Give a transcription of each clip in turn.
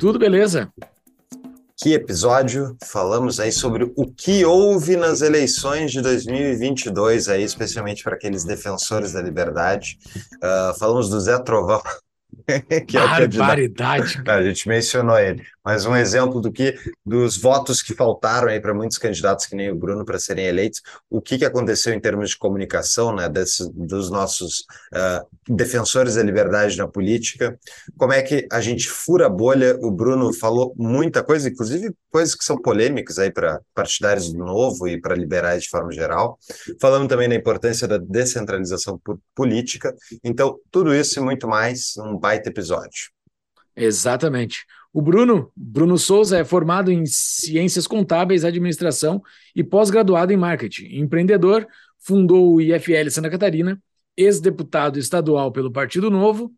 Tudo beleza. Que episódio falamos aí sobre o que houve nas eleições de 2022 aí, especialmente para aqueles defensores da liberdade. Uh, falamos do Zé Trovão, que é Barbaridade. A gente mencionou ele. Mas um exemplo do que dos votos que faltaram aí para muitos candidatos que nem o Bruno para serem eleitos, o que, que aconteceu em termos de comunicação, né, desse, dos nossos uh, defensores da liberdade na política, como é que a gente fura a bolha. O Bruno falou muita coisa, inclusive coisas que são polêmicas aí para partidários do Novo e para liberais de forma geral. Falamos também da importância da descentralização política. Então, tudo isso e muito mais num baita episódio. Exatamente. O Bruno, Bruno Souza, é formado em Ciências Contábeis, Administração e pós-graduado em Marketing. Empreendedor, fundou o IFL Santa Catarina, ex-deputado estadual pelo Partido Novo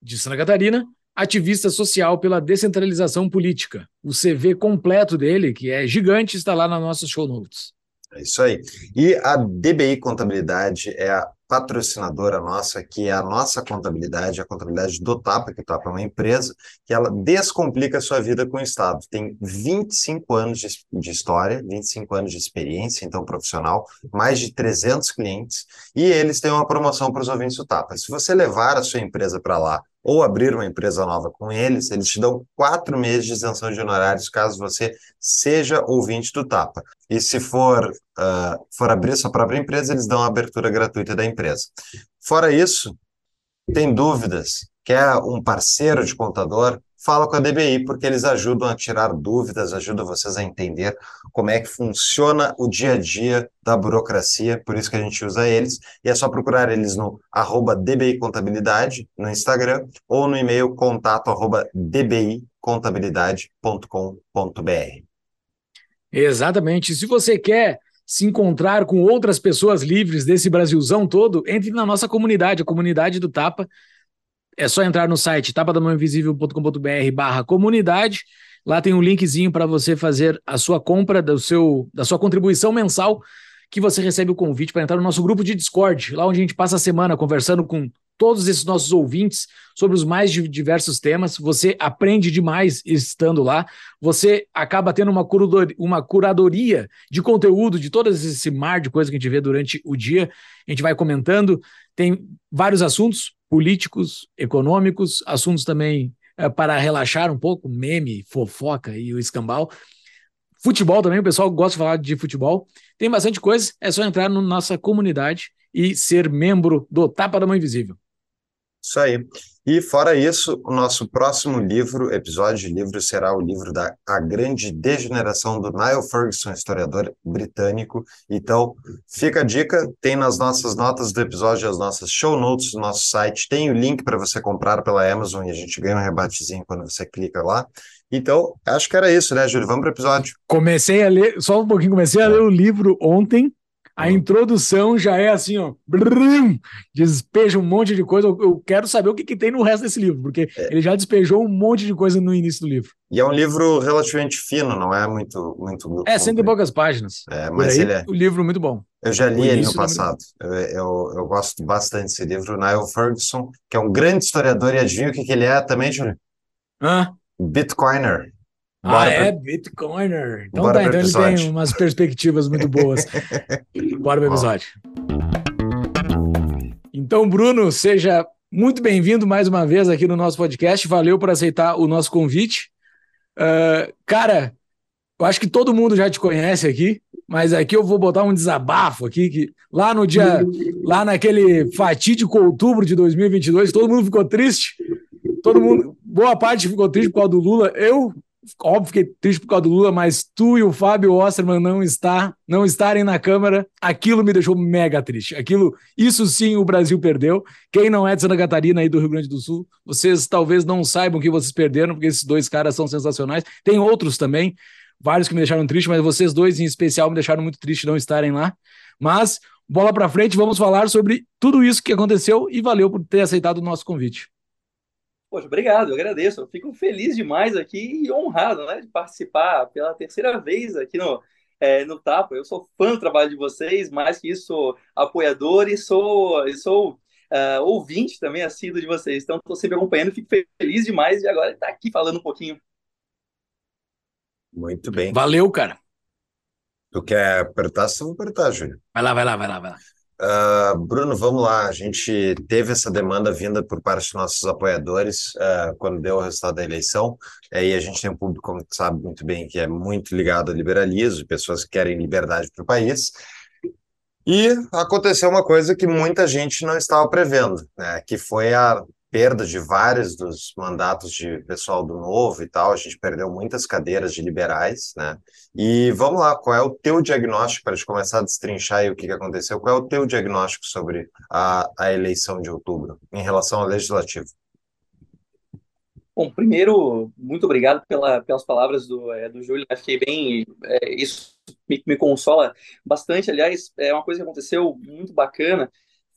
de Santa Catarina, ativista social pela descentralização política. O CV completo dele, que é gigante, está lá nas nossas show notes. É isso aí. E a DBI Contabilidade é a patrocinadora nossa, que é a nossa contabilidade, a contabilidade do Tapa, que o Tapa é uma empresa, que ela descomplica a sua vida com o Estado. Tem 25 anos de, de história, 25 anos de experiência, então profissional, mais de 300 clientes, e eles têm uma promoção para os ouvintes do Tapa. Se você levar a sua empresa para lá ou abrir uma empresa nova com eles, eles te dão quatro meses de isenção de honorários caso você seja ouvinte do Tapa. E se for, uh, for abrir sua própria empresa, eles dão a abertura gratuita da empresa. Fora isso, tem dúvidas? Quer um parceiro de contador? fala com a DBI, porque eles ajudam a tirar dúvidas, ajudam vocês a entender como é que funciona o dia a dia da burocracia, por isso que a gente usa eles, e é só procurar eles no arroba DBI Contabilidade, no Instagram, ou no e-mail contato arroba dbicontabilidade.com.br. Exatamente. Se você quer se encontrar com outras pessoas livres desse Brasilzão todo, entre na nossa comunidade, a comunidade do Tapa, é só entrar no site tapadamãoinvisível.com.br barra comunidade. Lá tem um linkzinho para você fazer a sua compra do seu, da sua contribuição mensal, que você recebe o convite para entrar no nosso grupo de Discord, lá onde a gente passa a semana conversando com todos esses nossos ouvintes sobre os mais diversos temas. Você aprende demais estando lá. Você acaba tendo uma, curadoria, uma curadoria de conteúdo de todo esse mar de coisas que a gente vê durante o dia. A gente vai comentando. Tem vários assuntos políticos, econômicos, assuntos também é, para relaxar um pouco, meme, fofoca e o escambau. Futebol também, o pessoal gosta de falar de futebol. Tem bastante coisa, é só entrar na nossa comunidade e ser membro do Tapa da Mãe Invisível. Isso aí. E fora isso, o nosso próximo livro, episódio de livro, será o livro da A Grande Degeneração do Niall Ferguson, historiador britânico. Então, fica a dica, tem nas nossas notas do episódio, as nossas show notes no nosso site, tem o link para você comprar pela Amazon e a gente ganha um rebatezinho quando você clica lá. Então, acho que era isso, né, Júlio? Vamos para o episódio. Comecei a ler, só um pouquinho, comecei a ler o livro ontem, a introdução já é assim, ó, brum, despeja um monte de coisa. Eu, quero saber o que, que, tem no resto desse livro, porque é. ele já despejou um monte de coisa no início do livro. E é um livro relativamente fino, não é muito muito. É, cento e poucas páginas. É, mas aí, ele é. O livro muito bom. Eu já li ele no passado. Eu, eu, eu, gosto bastante desse livro. Niall Ferguson, que é um grande historiador, e adivinha o que, que ele é também, Júlio? Hã? Bitcoiner. Bora ah, é? Bitcoiner. Então Bora tá, então ele tem umas perspectivas muito boas. Bora pro episódio. Então, Bruno, seja muito bem-vindo mais uma vez aqui no nosso podcast. Valeu por aceitar o nosso convite. Uh, cara, eu acho que todo mundo já te conhece aqui, mas aqui eu vou botar um desabafo aqui, que lá no dia, lá naquele fatídico outubro de 2022, todo mundo ficou triste, todo mundo, boa parte ficou triste por causa do Lula. Eu óbvio, fiquei triste por causa do Lula, mas tu e o Fábio Osterman não estar, não estarem na Câmara, aquilo me deixou mega triste. Aquilo, isso sim, o Brasil perdeu. Quem não é de Santa Catarina e do Rio Grande do Sul, vocês talvez não saibam que vocês perderam, porque esses dois caras são sensacionais. Tem outros também, vários que me deixaram triste, mas vocês dois em especial me deixaram muito triste não estarem lá. Mas bola para frente, vamos falar sobre tudo isso que aconteceu e valeu por ter aceitado o nosso convite. Poxa, obrigado, eu agradeço. Eu fico feliz demais aqui e honrado né, de participar pela terceira vez aqui no, é, no Tapa. Eu sou fã do trabalho de vocês, mais que isso, sou apoiador e sou, e sou uh, ouvinte também assíduo de vocês. Então, estou sempre acompanhando, fico feliz demais de agora estar aqui falando um pouquinho. Muito bem. Valeu, cara. Tu quer apertar? Você vai apertar, Júlio. Vai lá, vai lá, vai lá, vai lá. Uh, Bruno, vamos lá. A gente teve essa demanda vinda por parte dos nossos apoiadores uh, quando deu o resultado da eleição. Aí a gente tem um público, como sabe muito bem, que é muito ligado ao liberalismo, pessoas que querem liberdade para o país. E aconteceu uma coisa que muita gente não estava prevendo, né? Que foi a perda de vários dos mandatos de pessoal do Novo e tal, a gente perdeu muitas cadeiras de liberais, né? E vamos lá, qual é o teu diagnóstico, para gente começar a destrinchar aí o que, que aconteceu, qual é o teu diagnóstico sobre a, a eleição de outubro, em relação ao legislativo? Bom, primeiro, muito obrigado pela, pelas palavras do, é, do Júlio, fiquei bem, é, isso me, me consola bastante, aliás, é uma coisa que aconteceu muito bacana,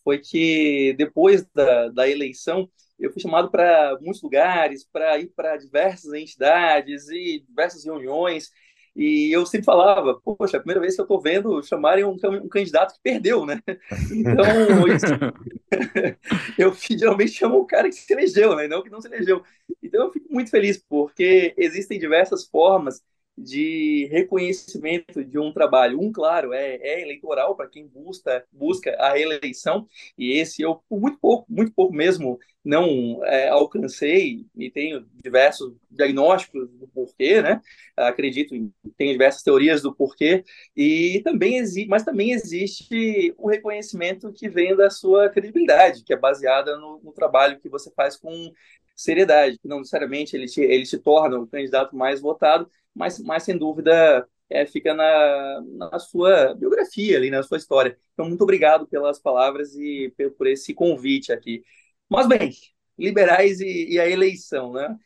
foi que depois da, da eleição, eu fui chamado para muitos lugares, para ir para diversas entidades e diversas reuniões. E eu sempre falava, poxa, é a primeira vez que eu estou vendo chamarem um, um, candidato que perdeu, né? Então, isso, eu geralmente chamo o cara que se elegeu, né? Não que não se elegeu. Então, eu fico muito feliz, porque existem diversas formas de reconhecimento de um trabalho. Um, claro, é, é eleitoral para quem busca, busca a eleição, e esse eu, por muito pouco, muito pouco mesmo, não é, alcancei, e tenho diversos diagnósticos do porquê, né? Acredito em tem diversas teorias do porquê, e também existe, mas também existe o reconhecimento que vem da sua credibilidade, que é baseada no, no trabalho que você faz com seriedade, que não necessariamente ele te, ele te torna o candidato mais votado, mas, mas sem dúvida é, fica na, na sua biografia ali, na sua história. Então, muito obrigado pelas palavras e por, por esse convite aqui. Mas bem, liberais e, e, a eleição, né?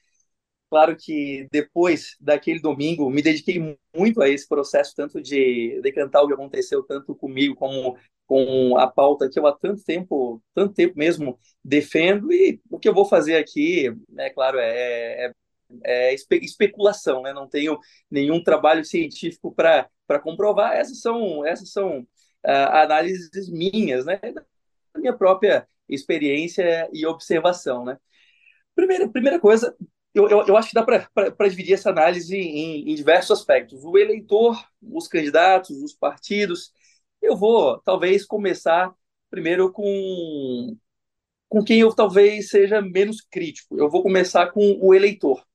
Claro que depois daquele domingo me dediquei muito a esse processo, tanto de decantar o que aconteceu, tanto comigo como com a pauta que eu há tanto tempo, tanto tempo mesmo defendo e o que eu vou fazer aqui, é claro, é, é, é espe especulação, né? Não tenho nenhum trabalho científico para comprovar. Essas são essas são uh, análises minhas, né? Da minha própria experiência e observação, né? Primeira primeira coisa, eu, eu, eu acho que dá para dividir essa análise em, em diversos aspectos. O eleitor, os candidatos, os partidos eu vou, talvez, começar primeiro com, com quem eu talvez seja menos crítico. Eu vou começar com o eleitor.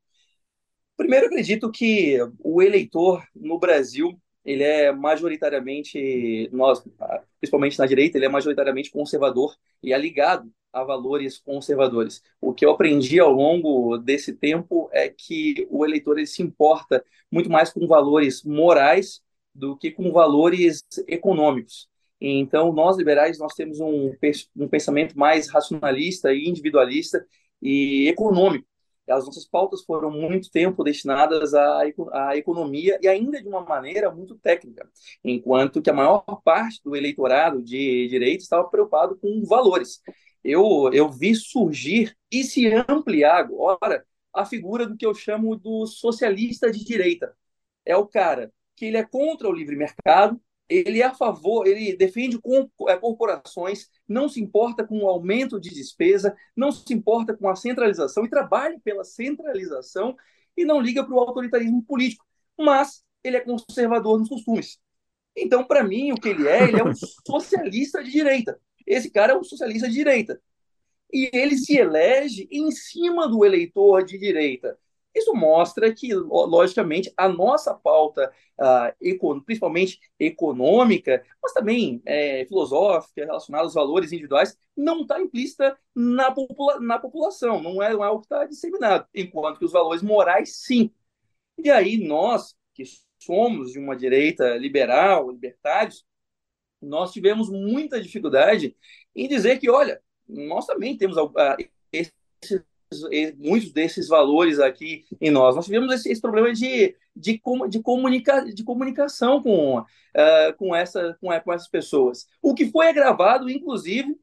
Primeiro, acredito que o eleitor no Brasil ele é majoritariamente, nós, principalmente na direita, ele é majoritariamente conservador e é ligado a valores conservadores. O que eu aprendi ao longo desse tempo é que o eleitor ele se importa muito mais com valores morais do que com valores econômicos. Então, nós liberais, nós temos um, um pensamento mais racionalista e individualista e econômico. As nossas pautas foram muito tempo destinadas à, à economia e ainda de uma maneira muito técnica, enquanto que a maior parte do eleitorado de direito estava preocupado com valores. Eu, eu vi surgir e se ampliar agora a figura do que eu chamo do socialista de direita. É o cara que ele é contra o livre mercado, ele é a favor, ele defende é, corporações, não se importa com o aumento de despesa, não se importa com a centralização e trabalha pela centralização e não liga para o autoritarismo político, mas ele é conservador nos costumes. Então, para mim, o que ele é, ele é um socialista de direita. Esse cara é um socialista de direita. E ele se elege em cima do eleitor de direita. Isso mostra que, logicamente, a nossa pauta, uh, principalmente econômica, mas também é, filosófica, relacionada aos valores individuais, não está implícita na, popula na população, não é, não é o que está disseminado, enquanto que os valores morais, sim. E aí nós, que somos de uma direita liberal, libertários, nós tivemos muita dificuldade em dizer que, olha, nós também temos uh, esses, muitos desses valores aqui em nós. Nós tivemos esse, esse problema de, de, de, comunica, de comunicação com, uh, com, essa, com, com essas pessoas. O que foi agravado, inclusive,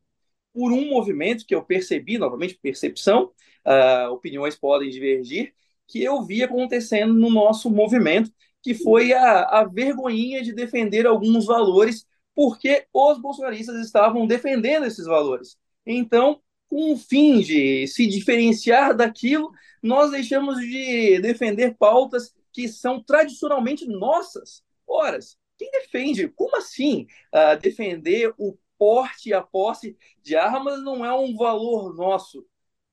por um movimento que eu percebi, novamente, percepção, uh, opiniões podem divergir, que eu vi acontecendo no nosso movimento, que foi a, a vergonhinha de defender alguns valores, porque os bolsonaristas estavam defendendo esses valores. Então, o fim de se diferenciar daquilo, nós deixamos de defender pautas que são tradicionalmente nossas. Ora, quem defende? Como assim uh, defender o porte e a posse de armas não é um valor nosso?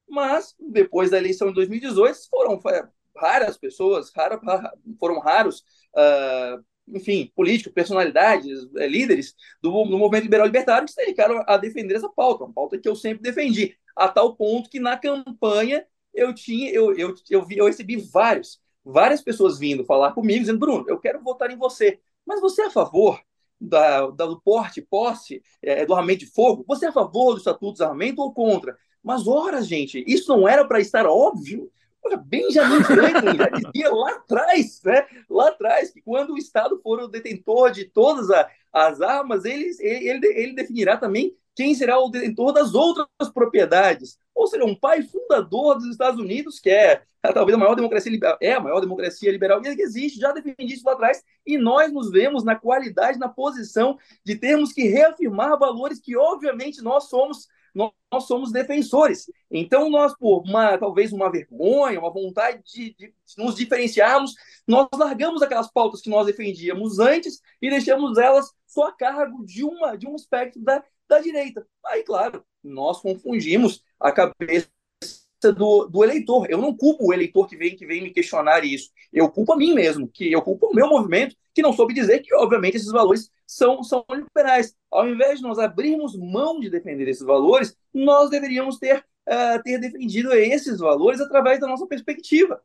Mas, depois da eleição de 2018, foram raras pessoas, rara, foram raros, uh, enfim, políticos, personalidades, uh, líderes do, do, movimento liberal libertário que se dedicaram a defender essa pauta, uma pauta que eu sempre defendi, a tal ponto que na campanha eu tinha, eu, eu, eu, vi, eu recebi vários, várias pessoas vindo falar comigo, dizendo, Bruno, eu quero votar em você, mas você é a favor da, da, do porte, posse é, do armamento de fogo? Você é a favor do Estatuto de Armamento ou contra? Mas, ora, gente, isso não era para estar óbvio? Benjamin Franklin já dizia lá atrás, né? lá atrás, que quando o Estado for o detentor de todas a, as armas, ele, ele, ele definirá também quem será o detentor das outras propriedades. Ou seja, um pai fundador dos Estados Unidos, que é talvez a maior democracia liberal, é a maior democracia liberal que existe, já defendi isso lá atrás, e nós nos vemos na qualidade, na posição de termos que reafirmar valores que, obviamente, nós somos nós, nós somos defensores. Então, nós, por uma, talvez uma vergonha, uma vontade de, de, nos diferenciarmos, nós largamos aquelas pautas que nós defendíamos antes e deixamos elas só a cargo de, uma, de um espectro da, da direita. Aí, claro, nós confundimos a cabeça do, do, eleitor. Eu não culpo o eleitor que vem, que vem me questionar isso. Eu culpo a mim mesmo, que eu culpo o meu movimento, que não soube dizer que, obviamente, esses valores são, são liberais. Ao invés de nós abrirmos mão de defender esses valores, nós deveríamos ter, uh, ter defendido esses valores através da nossa perspectiva.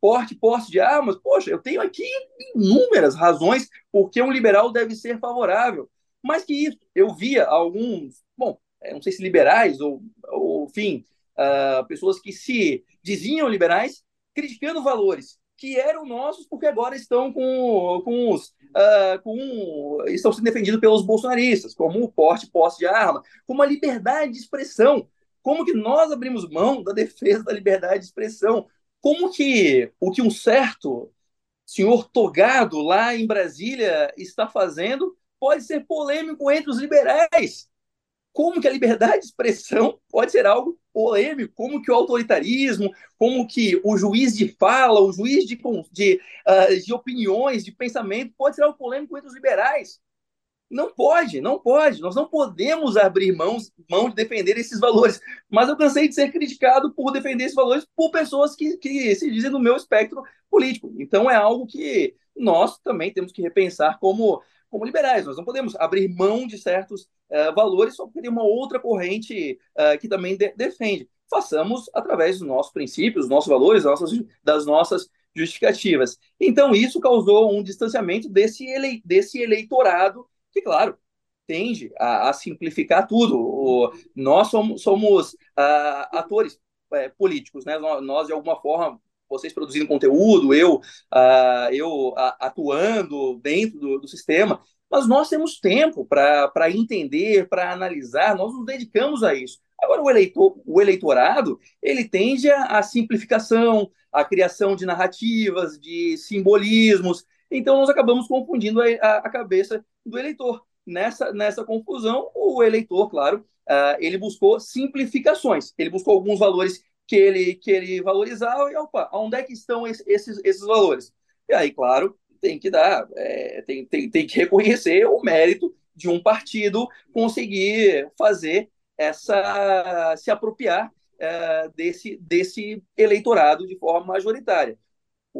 Porte, posse de armas, poxa, eu tenho aqui inúmeras razões porque um liberal deve ser favorável. Mais que isso, eu via alguns, bom, não sei se liberais ou, ou enfim, uh, pessoas que se diziam liberais, criticando valores que eram nossos, porque agora estão com, com os. Uh, com, estão sendo defendidos pelos bolsonaristas, como o porte e posse de arma, como a liberdade de expressão. Como que nós abrimos mão da defesa da liberdade de expressão? Como que o que um certo senhor togado lá em Brasília está fazendo pode ser polêmico entre os liberais? Como que a liberdade de expressão pode ser algo polêmico, como que o autoritarismo, como que o juiz de fala, o juiz de, de, uh, de opiniões, de pensamento, pode ser algo polêmico entre os liberais. Não pode, não pode. Nós não podemos abrir mãos, mão de defender esses valores. Mas eu cansei de ser criticado por defender esses valores por pessoas que, que se dizem do meu espectro político. Então é algo que nós também temos que repensar como como liberais. Nós não podemos abrir mão de certos uh, valores só porque tem uma outra corrente uh, que também de defende. Façamos através dos nossos princípios, dos nossos valores, das nossas, das nossas justificativas. Então, isso causou um distanciamento desse, ele, desse eleitorado, que, claro, tende a, a simplificar tudo. O, nós somos, somos uh, atores é, políticos, né? Nós, de alguma forma, vocês produzindo conteúdo, eu, uh, eu uh, atuando dentro do, do, sistema, mas nós temos tempo para entender, para analisar, nós nos dedicamos a isso. Agora, o, eleitor, o eleitorado, ele tende à simplificação, à criação de narrativas, de simbolismos, então nós acabamos confundindo a, a, cabeça do eleitor. Nessa, nessa confusão, o eleitor, claro, uh, ele buscou simplificações, ele buscou alguns valores que ele, que ele valorizava, e opa, onde é que estão esses, esses valores? E aí, claro, tem que dar, é, tem, tem, tem que reconhecer o mérito de um partido conseguir fazer essa, se apropriar é, desse, desse eleitorado de forma majoritária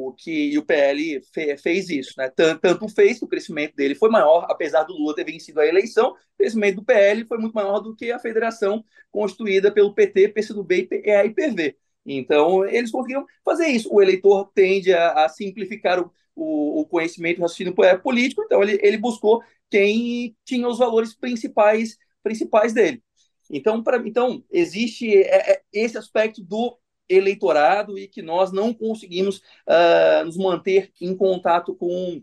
o que o PL fe, fez isso, né? Tanto, tanto, fez que o crescimento dele foi maior, apesar do Lula ter vencido a eleição, o crescimento do PL foi muito maior do que a federação constituída pelo PT, PCdoB e IPV. Então, eles conseguiram fazer isso. O eleitor tende a, a simplificar o, o, o conhecimento, o raciocínio político, então ele, ele buscou quem tinha os valores principais, principais dele. Então, então existe é, é, esse aspecto do eleitorado e que nós não conseguimos uh, nos manter em contato com,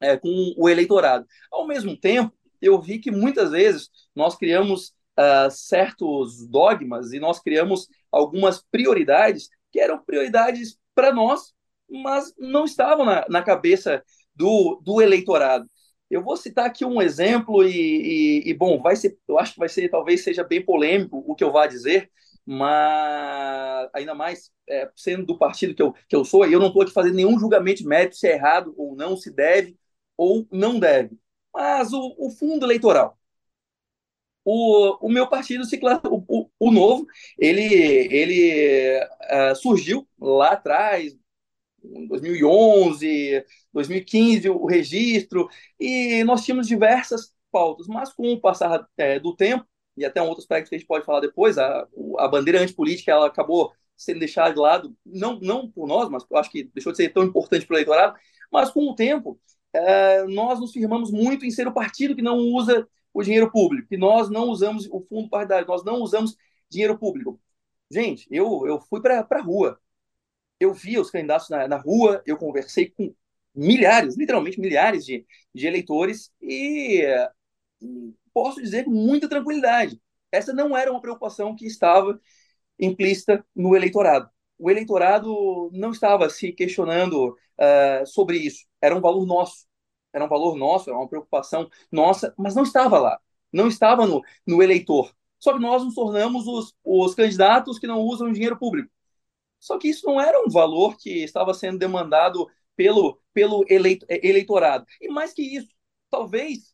é, com o eleitorado. Ao mesmo tempo, eu vi que muitas vezes nós criamos uh, certos dogmas e nós criamos algumas prioridades que eram prioridades para nós, mas não estavam na, na cabeça do, do eleitorado. Eu vou citar aqui um exemplo e, e, e, bom, vai ser, eu acho que vai ser, talvez seja bem polêmico o que eu vá dizer, mas ainda mais é, sendo do partido que eu, que eu sou, eu não estou aqui fazendo nenhum julgamento de mérito se é errado ou não, se deve ou não deve. Mas o, o fundo eleitoral. O, o meu partido, o, o, o Novo, ele, ele uh, surgiu lá atrás, em 2011, 2015, o registro, e nós tínhamos diversas pautas, mas com o passar é, do tempo, e até um outro aspecto que a gente pode falar depois, a, a bandeira antipolítica ela acabou sendo deixada de lado, não, não por nós, mas eu acho que deixou de ser tão importante para o eleitorado, mas com o tempo, é, nós nos firmamos muito em ser o partido que não usa o dinheiro público, que nós não usamos o fundo partidário, nós não usamos dinheiro público. Gente, eu, eu fui para a rua, eu via os candidatos na, na rua, eu conversei com milhares, literalmente milhares de, de eleitores e posso dizer com muita tranquilidade, essa não era uma preocupação que estava implícita no eleitorado. O eleitorado não estava se questionando uh, sobre isso. Era um valor nosso. Era um valor nosso, era uma preocupação nossa, mas não estava lá. Não estava no, no eleitor. Só que nós nos tornamos os, os candidatos que não usam dinheiro público. Só que isso não era um valor que estava sendo demandado pelo, pelo eleito, eleitorado. E mais que isso, talvez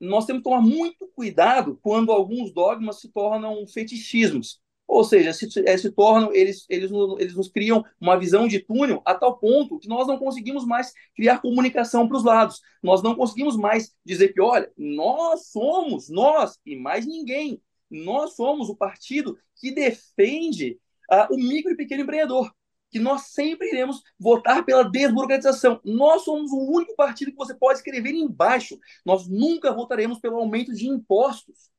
nós temos que tomar muito cuidado quando alguns dogmas se tornam fetichismos. Ou seja, se, é, se tornam, eles, eles, eles nos criam uma visão de túnel a tal ponto que nós não conseguimos mais criar comunicação para os lados. Nós não conseguimos mais dizer que, olha, nós somos, nós e mais ninguém, nós somos o partido que defende uh, o micro e pequeno empreendedor, que nós sempre iremos votar pela desburocratização. Nós somos o único partido que você pode escrever embaixo. Nós nunca votaremos pelo aumento de impostos.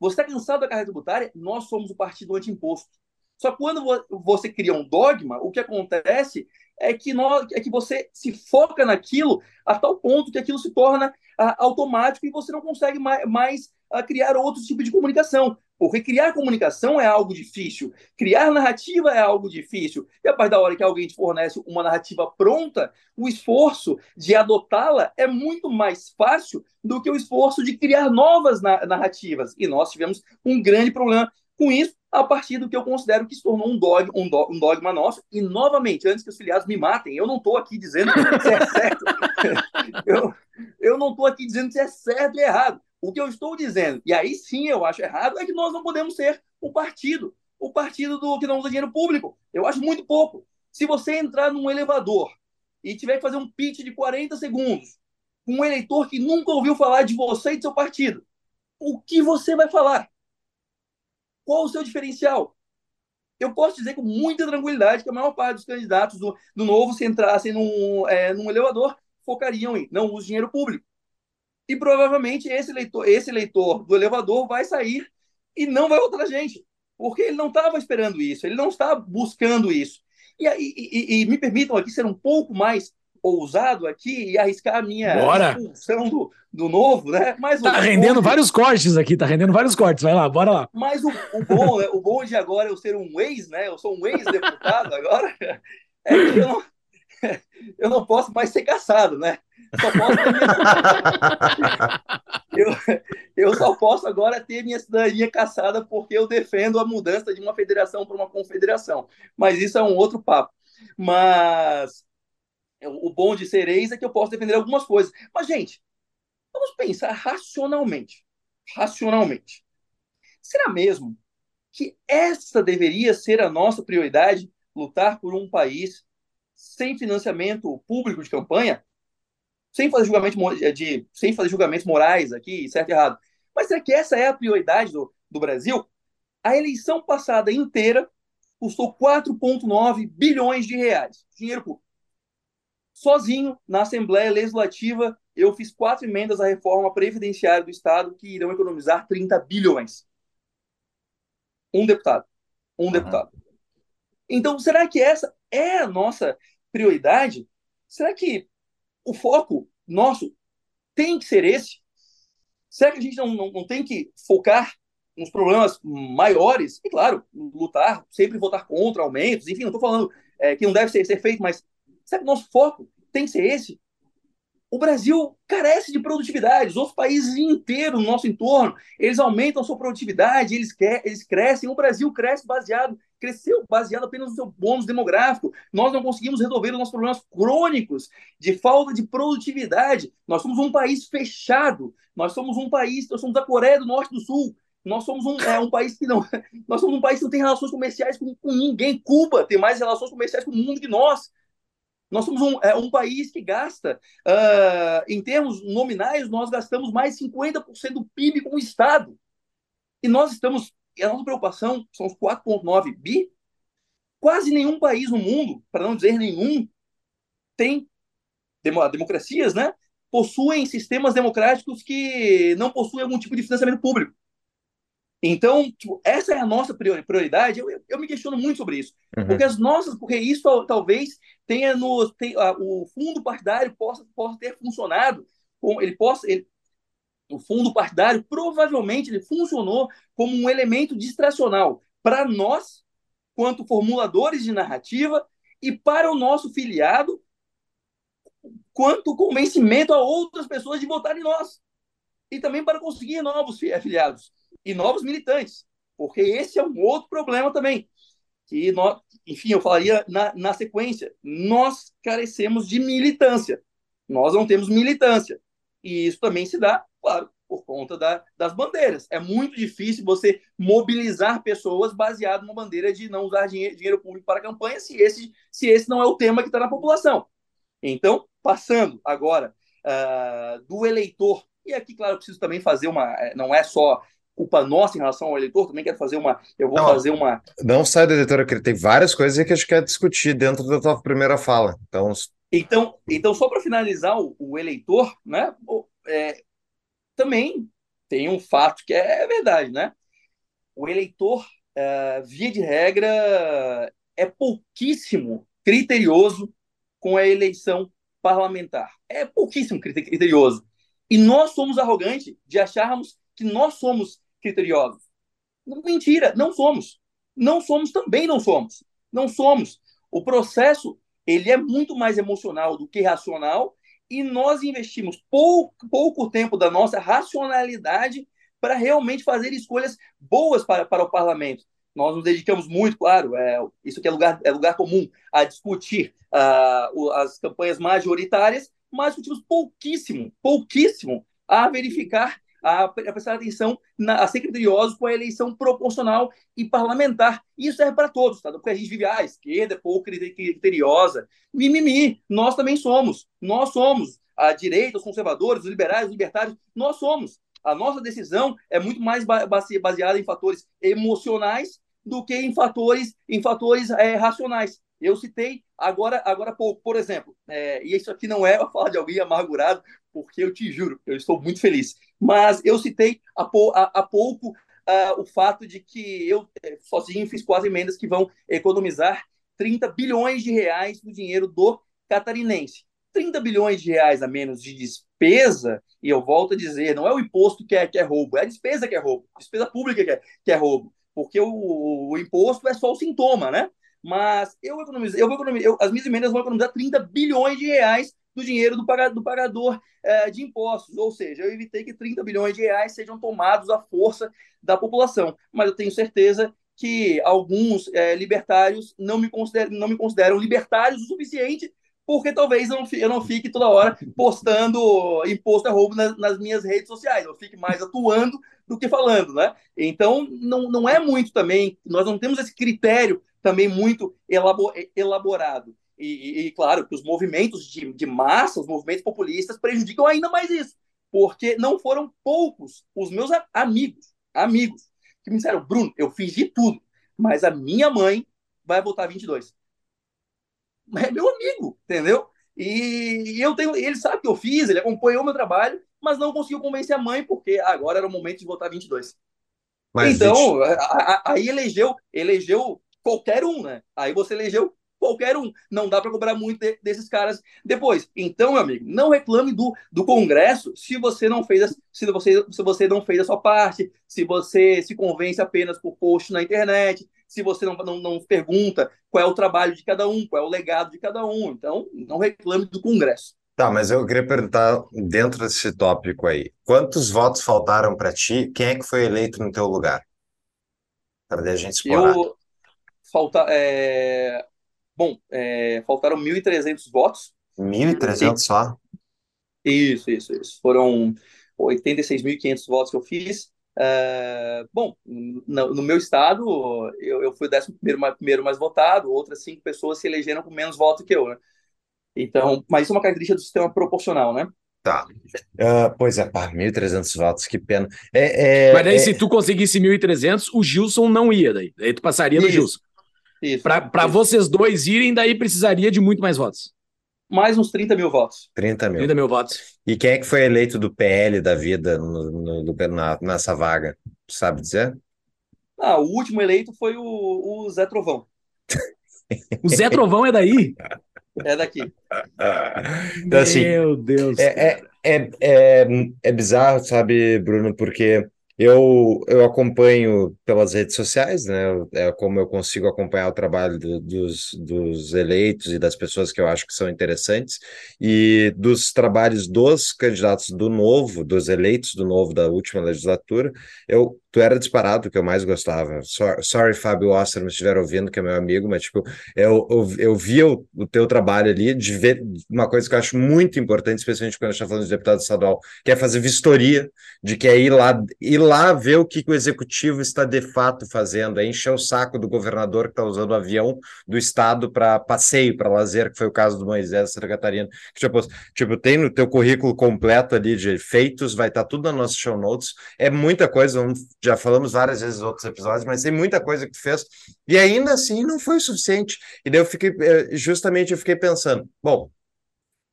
Você está cansado da carreira tributária? Nós somos o partido anti-imposto. Só que quando você cria um dogma, o que acontece é que, nós, é que você se foca naquilo a tal ponto que aquilo se torna uh, automático e você não consegue mais, mais uh, criar outro tipo de comunicação. Porque criar comunicação é algo difícil, criar narrativa é algo difícil. E a partir da hora que alguém te fornece uma narrativa pronta, o esforço de adotá-la é muito mais fácil do que o esforço de criar novas narrativas. E nós tivemos um grande problema com isso, a partir do que eu considero que se tornou um dogma, um, do, um dogma nosso. E, novamente, antes que os filiados me matem, eu não estou aqui dizendo se é certo. eu, eu não estou aqui dizendo se é certo e errado. O que eu estou dizendo, e aí sim eu acho errado, é que nós não podemos ser um partido, o partido do que não usa dinheiro público. Eu acho muito pouco. Se você entrar num elevador e tiver que fazer um pitch de 40 segundos com um eleitor que nunca ouviu falar de você e de seu partido, o que você vai falar? Qual o seu diferencial? Eu posso dizer com muita tranquilidade que a maior parte dos candidatos do, do Novo, se entrassem num, é, num elevador, focariam em não use dinheiro público. E provavelmente esse leitor, esse leitor do elevador vai sair e não vai votar a gente, porque ele não estava esperando isso, ele não está buscando isso. E, e, e, e, me permitam aqui ser um pouco mais ousado aqui e arriscar a minha bora. expulsão do, do novo, né? Mas tá rendendo vários cortes aqui, tá rendendo vários cortes, vai lá, bora lá. Mas o, o bom, né, o bom de agora eu ser um ex, né? Eu sou um ex-deputado agora, é que eu não, eu não posso mais ser caçado, né? Só posso minha... eu, eu só posso agora ter minha cidadania caçada porque eu defendo a mudança de uma federação para uma confederação. Mas isso é um outro papo. Mas o bom de ser ex é que eu posso defender algumas coisas. Mas, gente, vamos pensar racionalmente. Racionalmente. Será mesmo que essa deveria ser a nossa prioridade? Lutar por um país sem financiamento público de campanha? sem fazer julgamento de, sem fazer julgamentos morais aqui, certo e errado. Mas será que essa é a prioridade do, do Brasil? A eleição passada inteira, custou 4,9 bilhões de reais. Dinheiro público. Sozinho, na Assembleia Legislativa, eu fiz quatro emendas à reforma previdenciária do Estado que irão economizar 30 bilhões. Um deputado. Um uhum. deputado. Então, será que essa é a nossa prioridade? Será que o foco nosso tem que ser esse? Será que a gente não, não, não tem que focar nos problemas maiores? E, claro, lutar, sempre votar contra aumentos, enfim, não estou falando é, que não deve ser, ser feito, mas o nosso foco tem que ser esse? O Brasil carece de produtividade. Os outros países inteiros no nosso entorno, eles aumentam sua produtividade, eles, quer, eles crescem. O Brasil cresce baseado, cresceu baseado apenas no seu bônus demográfico. Nós não conseguimos resolver os nossos problemas crônicos de falta de produtividade. Nós somos um país fechado. Nós somos um país, nós somos da Coreia do Norte do Sul. Nós somos um, é, um país que não, nós somos um país que não tem relações comerciais com, com ninguém. Cuba tem mais relações comerciais com o mundo que nós. Nós somos um, é, um país que gasta, uh, em termos nominais, nós gastamos mais 50% do PIB com o Estado. E nós estamos, a nossa preocupação são os 4,9 bi. Quase nenhum país no mundo, para não dizer nenhum, tem democracias, né? Possuem sistemas democráticos que não possuem algum tipo de financiamento público. Então, tipo, essa é a nossa prioridade. Eu, eu, me questiono muito sobre isso. Uhum. Porque as nossas, porque isso talvez tenha no tem, uh, o fundo partidário possa, possa ter funcionado, com, ele possa ele, o fundo partidário provavelmente ele funcionou como um elemento distracional para nós, quanto formuladores de narrativa, e para o nosso filiado, quanto convencimento a outras pessoas de votar em nós. E também para conseguir novos afiliados e novos militantes, porque esse é um outro problema também. Que nós, enfim, eu falaria na, na sequência, nós carecemos de militância. Nós não temos militância. E isso também se dá, claro, por conta da, das bandeiras. É muito difícil você mobilizar pessoas baseado numa bandeira de não usar dinheiro, dinheiro público para campanha, se esse, se esse não é o tema que está na população. Então, passando agora uh, do eleitor, e aqui, claro, eu preciso também fazer uma. Eh, não é só culpa nossa em relação ao eleitor, também quero fazer uma. Eu vou não, fazer uma. Não sai do eleitor, tem várias coisas que a gente quer discutir dentro da tua primeira fala. Então, então, então só para finalizar o, o, eleitor, né? É, também tem um fato que é verdade, né? O eleitor, é, via de regra, é pouquíssimo criterioso com a eleição parlamentar. É pouquíssimo criterioso. E nós somos arrogantes de acharmos que nós somos criteriosos. Mentira, não somos. Não somos, também não somos. Não somos. O processo ele é muito mais emocional do que racional e nós investimos pouco, pouco tempo da nossa racionalidade para realmente fazer escolhas boas para, para o parlamento. Nós nos dedicamos muito, claro, é, isso que é lugar, é lugar comum, a discutir uh, as campanhas majoritárias, mas discutimos pouquíssimo, pouquíssimo a verificar a, a prestar atenção, na, a ser criteriosos com a eleição proporcional e parlamentar. Isso serve para todos, tá? Porque a gente vive, ah, a esquerda é pouco criteriosa. Mimimi, nós também somos. Nós somos. A direita, os conservadores, os liberais, os libertários, nós somos. A nossa decisão é muito mais baseada em fatores emocionais do que em fatores, em fatores é, racionais. Eu citei agora agora pouco, por exemplo, é, e isso aqui não é a fala de alguém amargurado, porque eu te juro, eu estou muito feliz. Mas eu citei há, pou, há, há pouco uh, o fato de que eu é, sozinho fiz quase emendas que vão economizar 30 bilhões de reais do dinheiro do catarinense. 30 bilhões de reais a menos de despesa, e eu volto a dizer, não é o imposto que é, que é roubo, é a despesa que é roubo, despesa pública que é, que é roubo, porque o, o imposto é só o sintoma, né? Mas eu economizei, eu vou economizar, eu, as minhas emendas vão economizar 30 bilhões de reais do dinheiro do do pagador é, de impostos. Ou seja, eu evitei que 30 bilhões de reais sejam tomados à força da população. Mas eu tenho certeza que alguns é, libertários não me, consideram, não me consideram libertários o suficiente porque talvez eu não, eu não fique toda hora postando imposto a roubo nas, nas, minhas redes sociais. Eu fique mais atuando do que falando, né? Então, não, não é muito também, nós não temos esse critério também muito elaborado. E, e, claro, que os movimentos de, de massa, os movimentos populistas, prejudicam ainda mais isso, porque não foram poucos os meus amigos, amigos, que me disseram, Bruno, eu fiz de tudo, mas a minha mãe vai votar 22. É meu amigo, entendeu? E eu tenho, ele sabe que eu fiz, ele acompanhou o meu trabalho, mas não conseguiu convencer a mãe, porque agora era o momento de votar 22. Mas então, a, aí elegeu, elegeu qualquer um, né? Aí você elegeu qualquer um. Não dá para cobrar muito de, desses caras depois. Então, meu amigo, não reclame do, do Congresso se você não fez a, se você se você não fez a sua parte, se você se convence apenas por post na internet, se você não, não, não pergunta qual é o trabalho de cada um, qual é o legado de cada um. Então, não reclame do Congresso. Tá, mas eu queria perguntar dentro desse tópico aí, quantos votos faltaram para ti? Quem é que foi eleito no teu lugar? Para a gente explorar. Eu falta, é... bom, é... faltaram 1.300 votos. 1.300 só? Isso, isso, isso. Foram 86.500 votos que eu fiz. É... bom, no, no, meu estado, eu, eu fui o décimo primeiro, primeiro mais votado, outras cinco pessoas se elegeram com menos votos que eu, né? Então, mas isso é uma característica do sistema proporcional, né? Tá. Uh, pois é, pá, 1.300 votos, que pena. É, é, Mas daí, é... se tu conseguisse 1.300, o Gilson não ia daí. Daí tu passaria no Gilson. Para vocês dois irem, daí precisaria de muito mais votos. Mais uns 30 mil votos. 30 mil. 30 mil votos. E quem é que foi eleito do PL da vida no, no, na, nessa vaga? Sabe dizer? Ah, o último eleito foi o, o Zé Trovão. o Zé Trovão é daí? É daqui. Então, assim, Meu Deus. É, é, é, é, é bizarro, sabe, Bruno, porque eu, eu acompanho pelas redes sociais, né? É como eu consigo acompanhar o trabalho do, dos, dos eleitos e das pessoas que eu acho que são interessantes, e dos trabalhos dos candidatos do novo, dos eleitos do novo da última legislatura, eu tu era disparado que eu mais gostava. Sorry, sorry Fábio Oster, me estiver ouvindo, que é meu amigo, mas tipo, eu, eu, eu via o, o, teu trabalho ali, de ver uma coisa que eu acho muito importante, especialmente quando a gente está falando de deputado estadual, que é fazer vistoria, de que é ir lá, ir lá ver o que, que o executivo está de fato fazendo, é encher o saco do governador que está usando o avião do estado para passeio, para lazer, que foi o caso do Moisés Santa Catarina. Tipo, tipo, tem no teu currículo completo ali de feitos, vai estar tá tudo na nossa show notes. É muita coisa, vamos já falamos várias vezes em outros episódios, mas tem muita coisa que tu fez, e ainda assim não foi o suficiente. E daí eu fiquei, eh, justamente eu fiquei pensando, bom,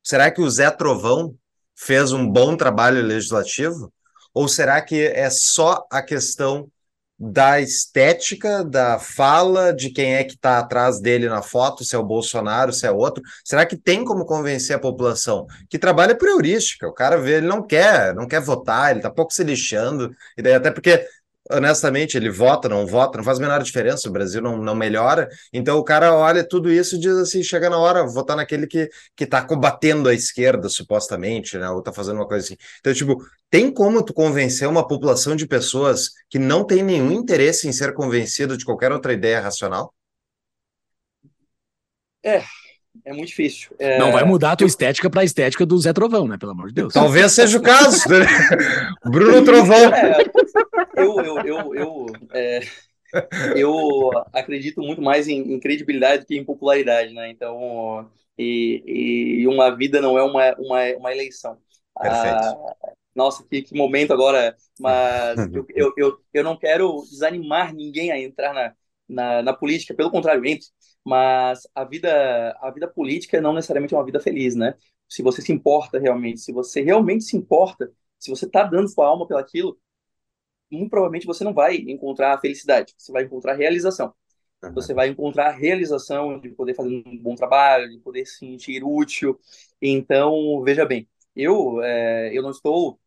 será que o Zé Trovão fez um bom trabalho legislativo? Ou será que é só a questão da estética, da fala, de quem é que está atrás dele na foto, se é o Bolsonaro, se é outro. Será que tem como convencer a população? Que trabalha por heurística. O cara vê, ele não quer, não quer votar, ele está pouco se lixando. E daí, até porque honestamente, ele vota, não vota, não faz a menor diferença, o Brasil não, não melhora. Então o cara olha tudo isso e diz assim: chega na hora, votar naquele que, que tá combatendo a esquerda, supostamente, né? Ou tá fazendo uma coisa assim. Então, tipo, tem como tu convencer uma população de pessoas que não tem nenhum interesse em ser convencido de qualquer outra ideia racional? É, é muito difícil. É... Não vai mudar a tua estética para a estética do Zé Trovão, né? Pelo amor de Deus. Talvez seja o caso. Né? Bruno Trovão. É, eu, eu, eu, eu, é, eu acredito muito mais em, em, credibilidade que em popularidade, né? Então, e, e uma vida não é uma, uma, uma eleição. Perfeito. Ah, nossa, que, que momento agora, mas eu, eu, eu, eu não quero desanimar ninguém a entrar na, na, na política, pelo contrário, entre mas a vida a vida política não necessariamente é uma vida feliz, né? Se você se importa realmente, se você realmente se importa, se você está dando sua alma pelaquilo, muito provavelmente você não vai encontrar a felicidade, você vai encontrar realização. Uhum. Você vai encontrar a realização de poder fazer um bom trabalho, de poder se sentir útil. Então, veja bem, eu é, eu não estou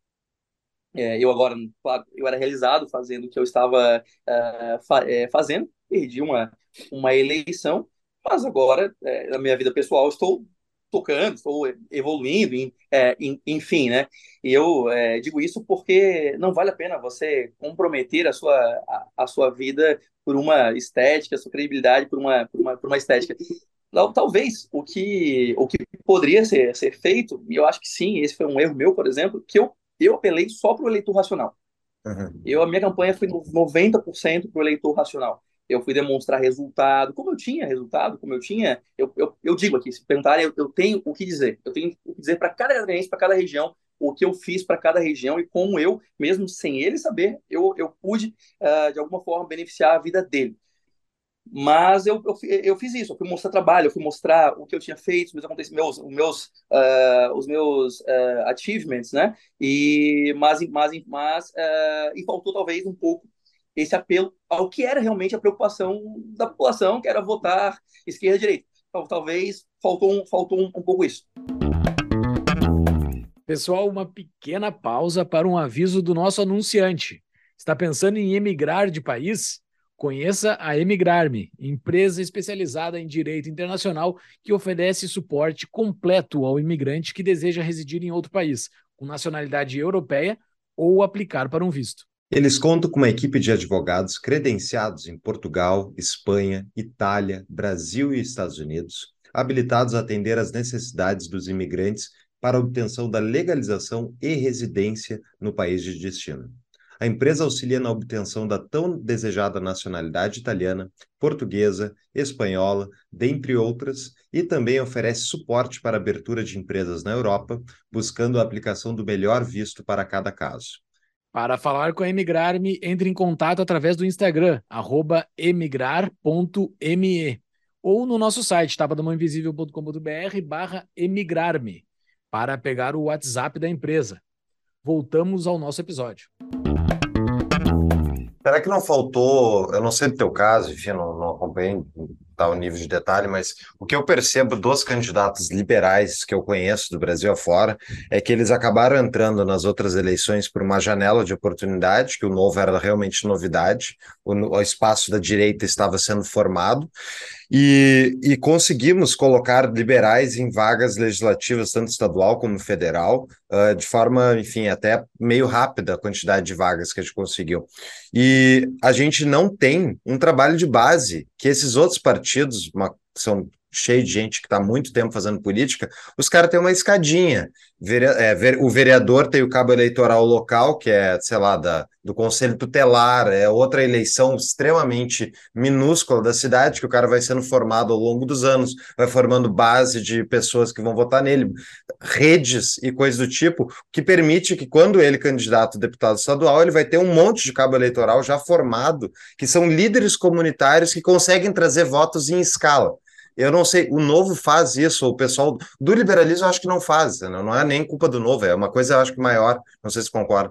é, eu agora, claro, eu era realizado fazendo o que eu estava é, fa é, fazendo, perdi uma, uma eleição, mas agora, é, na minha vida pessoal, estou tocando, estou evoluindo, é, enfim, né? E eu é, digo isso porque não vale a pena você comprometer a sua, a, a, sua vida por uma estética, a sua credibilidade por uma, por uma, por uma estética. Talvez o que, o que poderia ser, ser feito, e eu acho que sim, esse foi um erro meu, por exemplo, que eu, eu apelei só para o eleitor racional. Uhum. Eu, a minha campanha foi 90% para o eleitor racional eu fui demonstrar resultado, como eu tinha resultado, como eu tinha, eu, eu, eu digo aqui, se perguntarem, eu, eu tenho o que dizer, eu tenho o que dizer para cada catarinense, para cada região, o que eu fiz para cada região e como eu, mesmo sem ele saber, eu, eu pude, uh, de alguma forma, beneficiar a vida dele. Mas eu, eu, eu, fiz isso, eu fui mostrar trabalho, eu fui mostrar o que eu tinha feito, meus acontecimentos, meus, meus, uh, os meus uh, achievements, né? E, mas, mas, mas uh, e faltou talvez um pouco esse apelo ao que era realmente a preocupação da população, que era votar esquerda e direita. Então, talvez faltou um, faltou um, um pouco isso. Pessoal, uma pequena pausa para um aviso do nosso anunciante. Está pensando em emigrar de país? Conheça a Emigrarme, empresa especializada em direito internacional que oferece suporte completo ao imigrante que deseja residir em outro país, com nacionalidade europeia ou aplicar para um visto. Eles contam com uma equipe de advogados credenciados em Portugal, Espanha, Itália, Brasil e Estados Unidos, habilitados a atender às necessidades dos imigrantes para obtenção da legalização e residência no país de destino. A empresa auxilia na obtenção da tão desejada nacionalidade italiana, portuguesa, espanhola, dentre outras, e também oferece suporte para a abertura de empresas na Europa, buscando a aplicação do melhor visto para cada caso. Para falar com a Emigrar-me, entre em contato através do Instagram, emigrar.me, ou no nosso site, tapadamãoinvisível.com.br barra emigrar-me, para pegar o WhatsApp da empresa. Voltamos ao nosso episódio. Será que não faltou, eu não sei do teu caso, enfim, não, não acompanhei tal nível de detalhe, mas o que eu percebo dos candidatos liberais que eu conheço do Brasil afora é que eles acabaram entrando nas outras eleições por uma janela de oportunidade, que o novo era realmente novidade, o, o espaço da direita estava sendo formado, e, e, conseguimos colocar liberais em vagas legislativas, tanto estadual como federal, uh, de forma, enfim, até meio rápida a quantidade de vagas que a gente conseguiu. E a gente não tem um trabalho de base que esses outros partidos, uma, são cheio de gente que está muito tempo fazendo política, os caras têm uma escadinha. É, o vereador tem o cabo eleitoral local, que é, sei lá, da, do conselho tutelar, é outra eleição extremamente minúscula da cidade, que o cara vai sendo formado ao longo dos anos, vai formando base de pessoas que vão votar nele, redes e coisas do tipo, que permite que quando ele candidato a deputado estadual, ele vai ter um monte de cabo eleitoral já formado, que são líderes comunitários que conseguem trazer votos em escala. Eu não sei, o novo faz isso, o pessoal do liberalismo eu acho que não faz, né? não é nem culpa do novo, é uma coisa eu acho que maior, não sei se concorda.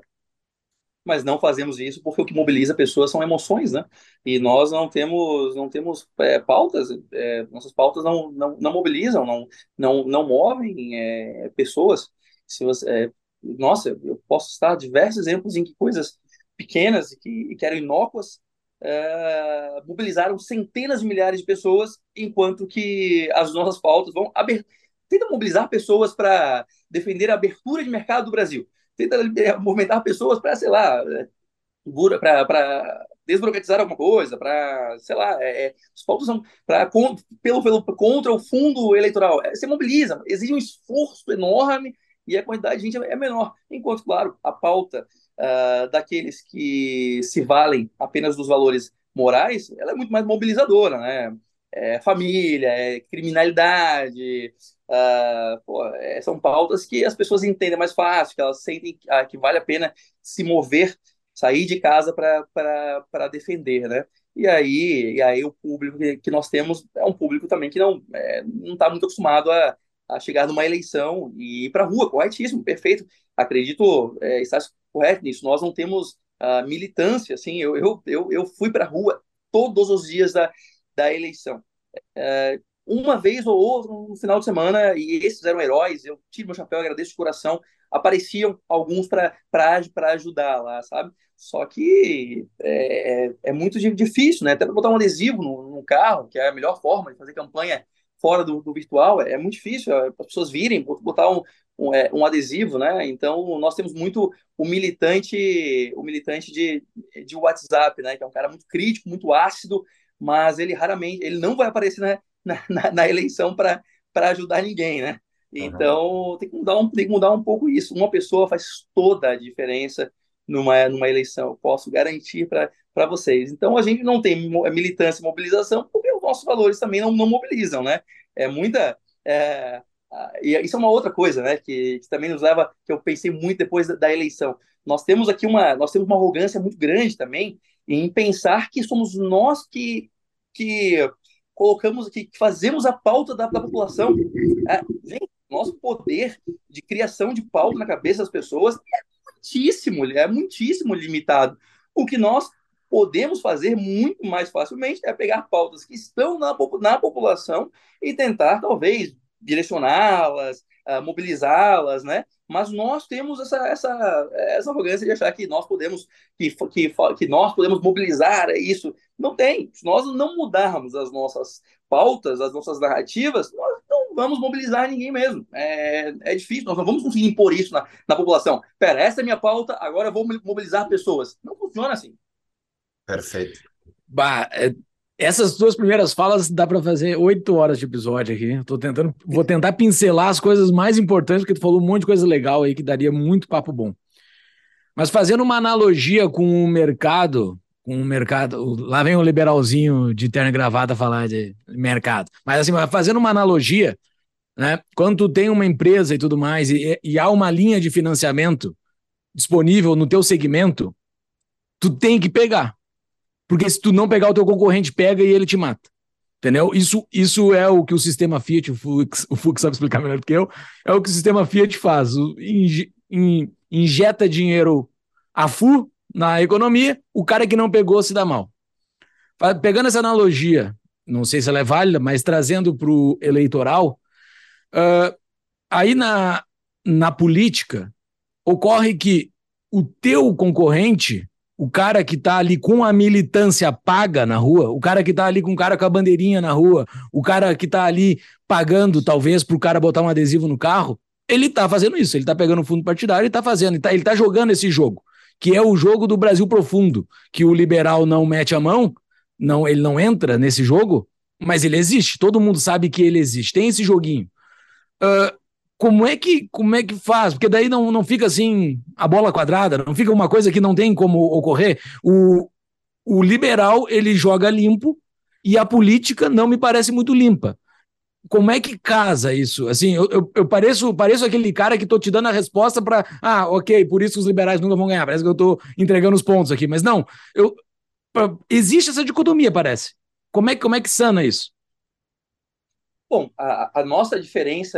Mas não fazemos isso porque o que mobiliza pessoas são emoções, né? E nós não temos, não temos é, pautas, é, nossas pautas não, não, não mobilizam, não, não, não movem é, pessoas. Se você, é, nossa, eu posso citar diversos exemplos em que coisas pequenas e que, que eram inócuas é, mobilizaram centenas de milhares de pessoas, enquanto que as nossas pautas vão aber... tenta mobilizar pessoas para defender a abertura de mercado do Brasil, tenta movimentar pessoas para, sei lá, para desburocratizar alguma coisa, para, sei lá, é, é, os pautas são para pelo, pelo contra o fundo eleitoral. É, você mobiliza, exige um esforço enorme e a quantidade de gente é menor. Enquanto, claro, a pauta uh, daqueles que se valem apenas dos valores morais, ela é muito mais mobilizadora, né? É família, é criminalidade, uh, pô, é, são pautas que as pessoas entendem mais fácil, que elas sentem uh, que vale a pena se mover, sair de casa para defender, né? E aí, e aí o público que nós temos é um público também que não é, não está muito acostumado a, a chegar numa eleição e ir para a rua, corretíssimo, perfeito. Acredito, é, está correto nisso. Nós não temos uh, militância, assim. Eu, eu, eu, eu fui para a rua todos os dias da, da eleição. Uh, uma vez ou outra no final de semana, e esses eram heróis, eu tiro meu chapéu, agradeço de coração. Apareciam alguns para ajudar lá, sabe? Só que é, é, é muito difícil, né? Até botar um adesivo no, no, carro, que é a melhor forma de fazer campanha fora do, do virtual, é, é muito difícil. É, as pessoas virem, botar um, um, é, um, adesivo, né? Então nós temos muito o militante, o militante de, de WhatsApp, né? Que é um cara muito crítico, muito ácido, mas ele raramente, ele não vai aparecer na, na, na eleição para ajudar ninguém, né? Então uhum. tem que mudar um, tem que mudar um pouco isso. Uma pessoa faz toda a diferença numa numa eleição. Eu posso garantir para vocês. Então a gente não tem militância e mobilização porque os nossos valores também não, não mobilizam, né? É muita é, e isso é uma outra coisa, né, que, que, também nos leva, que eu pensei muito depois da, da, eleição. Nós temos aqui uma, nós temos uma arrogância muito grande também em pensar que somos nós que que colocamos, que fazemos a pauta da, da população. É, gente, nosso poder de criação de pauta na cabeça das pessoas é muitíssimo, é muitíssimo limitado. O que nós podemos fazer muito mais facilmente é pegar pautas que estão na, na população e tentar, talvez, direcioná-las, uh, mobilizá-las, né? Mas nós temos essa, essa, essa arrogância de achar que nós podemos que, que, que nós podemos mobilizar isso. Não tem. Se nós não mudarmos as nossas pautas, as nossas narrativas, nós não vamos mobilizar ninguém mesmo. É, é difícil, nós não vamos conseguir impor isso na, na população. Pera, essa é a minha pauta, agora eu vou mobilizar pessoas. Não funciona assim. Perfeito. Bah, é, essas duas primeiras falas dá para fazer oito horas de episódio aqui. Tô tentando, vou tentar pincelar as coisas mais importantes, porque tu falou um monte de coisa legal aí que daria muito papo bom. Mas fazendo uma analogia com o mercado, com o mercado, lá vem o liberalzinho de terno e gravata falar de mercado. Mas assim, fazendo uma analogia, né? Quando tu tem uma empresa e tudo mais e, e há uma linha de financiamento disponível no teu segmento, tu tem que pegar. Porque se tu não pegar, o teu concorrente pega e ele te mata. Entendeu? Isso, isso é o que o sistema Fiat, o Fux, o Fux sabe explicar melhor do que eu, é o que o sistema Fiat faz. O, in, in, injeta dinheiro a full na economia, o cara que não pegou se dá mal. Pegando essa analogia, não sei se ela é válida, mas trazendo para o eleitoral, uh, aí na, na política ocorre que o teu concorrente o cara que tá ali com a militância paga na rua, o cara que tá ali com o cara com a bandeirinha na rua, o cara que tá ali pagando, talvez, pro cara botar um adesivo no carro, ele tá fazendo isso, ele tá pegando o fundo partidário e tá fazendo, ele tá, ele tá jogando esse jogo, que é o jogo do Brasil profundo, que o liberal não mete a mão, não, ele não entra nesse jogo, mas ele existe, todo mundo sabe que ele existe, tem esse joguinho. Uh, como é que como é que faz? Porque daí não, não fica assim a bola quadrada, não fica uma coisa que não tem como ocorrer. O, o liberal ele joga limpo e a política não me parece muito limpa. Como é que casa isso? Assim, eu, eu, eu pareço pareço aquele cara que tô te dando a resposta para ah, ok, por isso os liberais nunca vão ganhar. Parece que eu tô entregando os pontos aqui, mas não. Eu, existe essa dicotomia, parece. Como é, como é que sana isso? Bom, a, a nossa diferença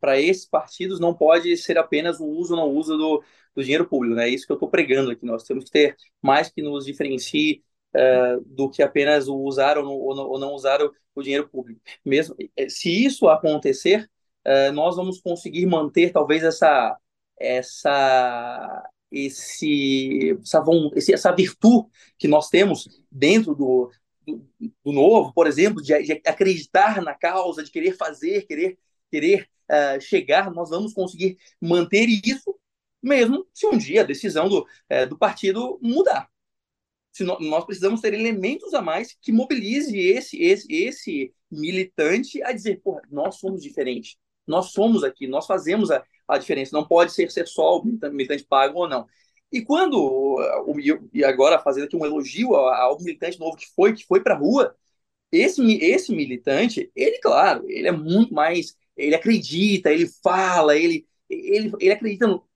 para esses partidos não pode ser apenas o uso ou não uso do, do dinheiro público, né? É isso que eu estou pregando aqui. Nós temos que ter mais que nos diferencie uh, do que apenas o usar ou não, ou não, ou não usar o, o, dinheiro público. Mesmo eh, se isso acontecer, uh, nós vamos conseguir manter talvez essa essa esse essa, essa virtude que nós temos dentro do, do, do novo, por exemplo, de, de, acreditar na causa, de querer fazer, querer, querer uh, chegar, nós vamos conseguir manter isso, mesmo se um dia a decisão do, uh, do partido mudar. Se no, nós precisamos ter elementos a mais que mobilize esse, esse, esse militante a dizer, pô, nós somos diferentes, nós somos aqui, nós fazemos a, a diferença. Não pode ser, ser só o militante, militante pago ou não. E quando, e agora fazendo aqui um elogio ao, militante novo que foi, que foi para a rua, esse, esse militante, ele, claro, ele é muito mais, ele acredita, ele fala, ele, ele, ele acredita no,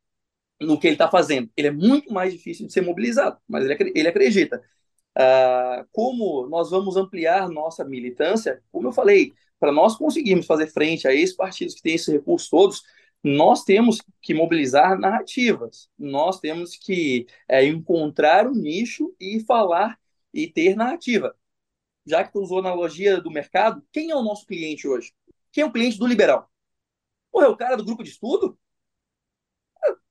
no que ele está fazendo. Ele é muito mais difícil de ser mobilizado, mas ele, ele acredita. Ah, como nós vamos ampliar nossa militância? Como eu falei, para nós conseguirmos fazer frente a esses partidos que têm esses recursos todos, nós temos que mobilizar narrativas, nós temos que é, encontrar um nicho e falar e ter narrativa. Já que tu usou a analogia do mercado, quem é o nosso cliente hoje? Quem é o cliente do liberal? Pô, é o cara do grupo de estudo?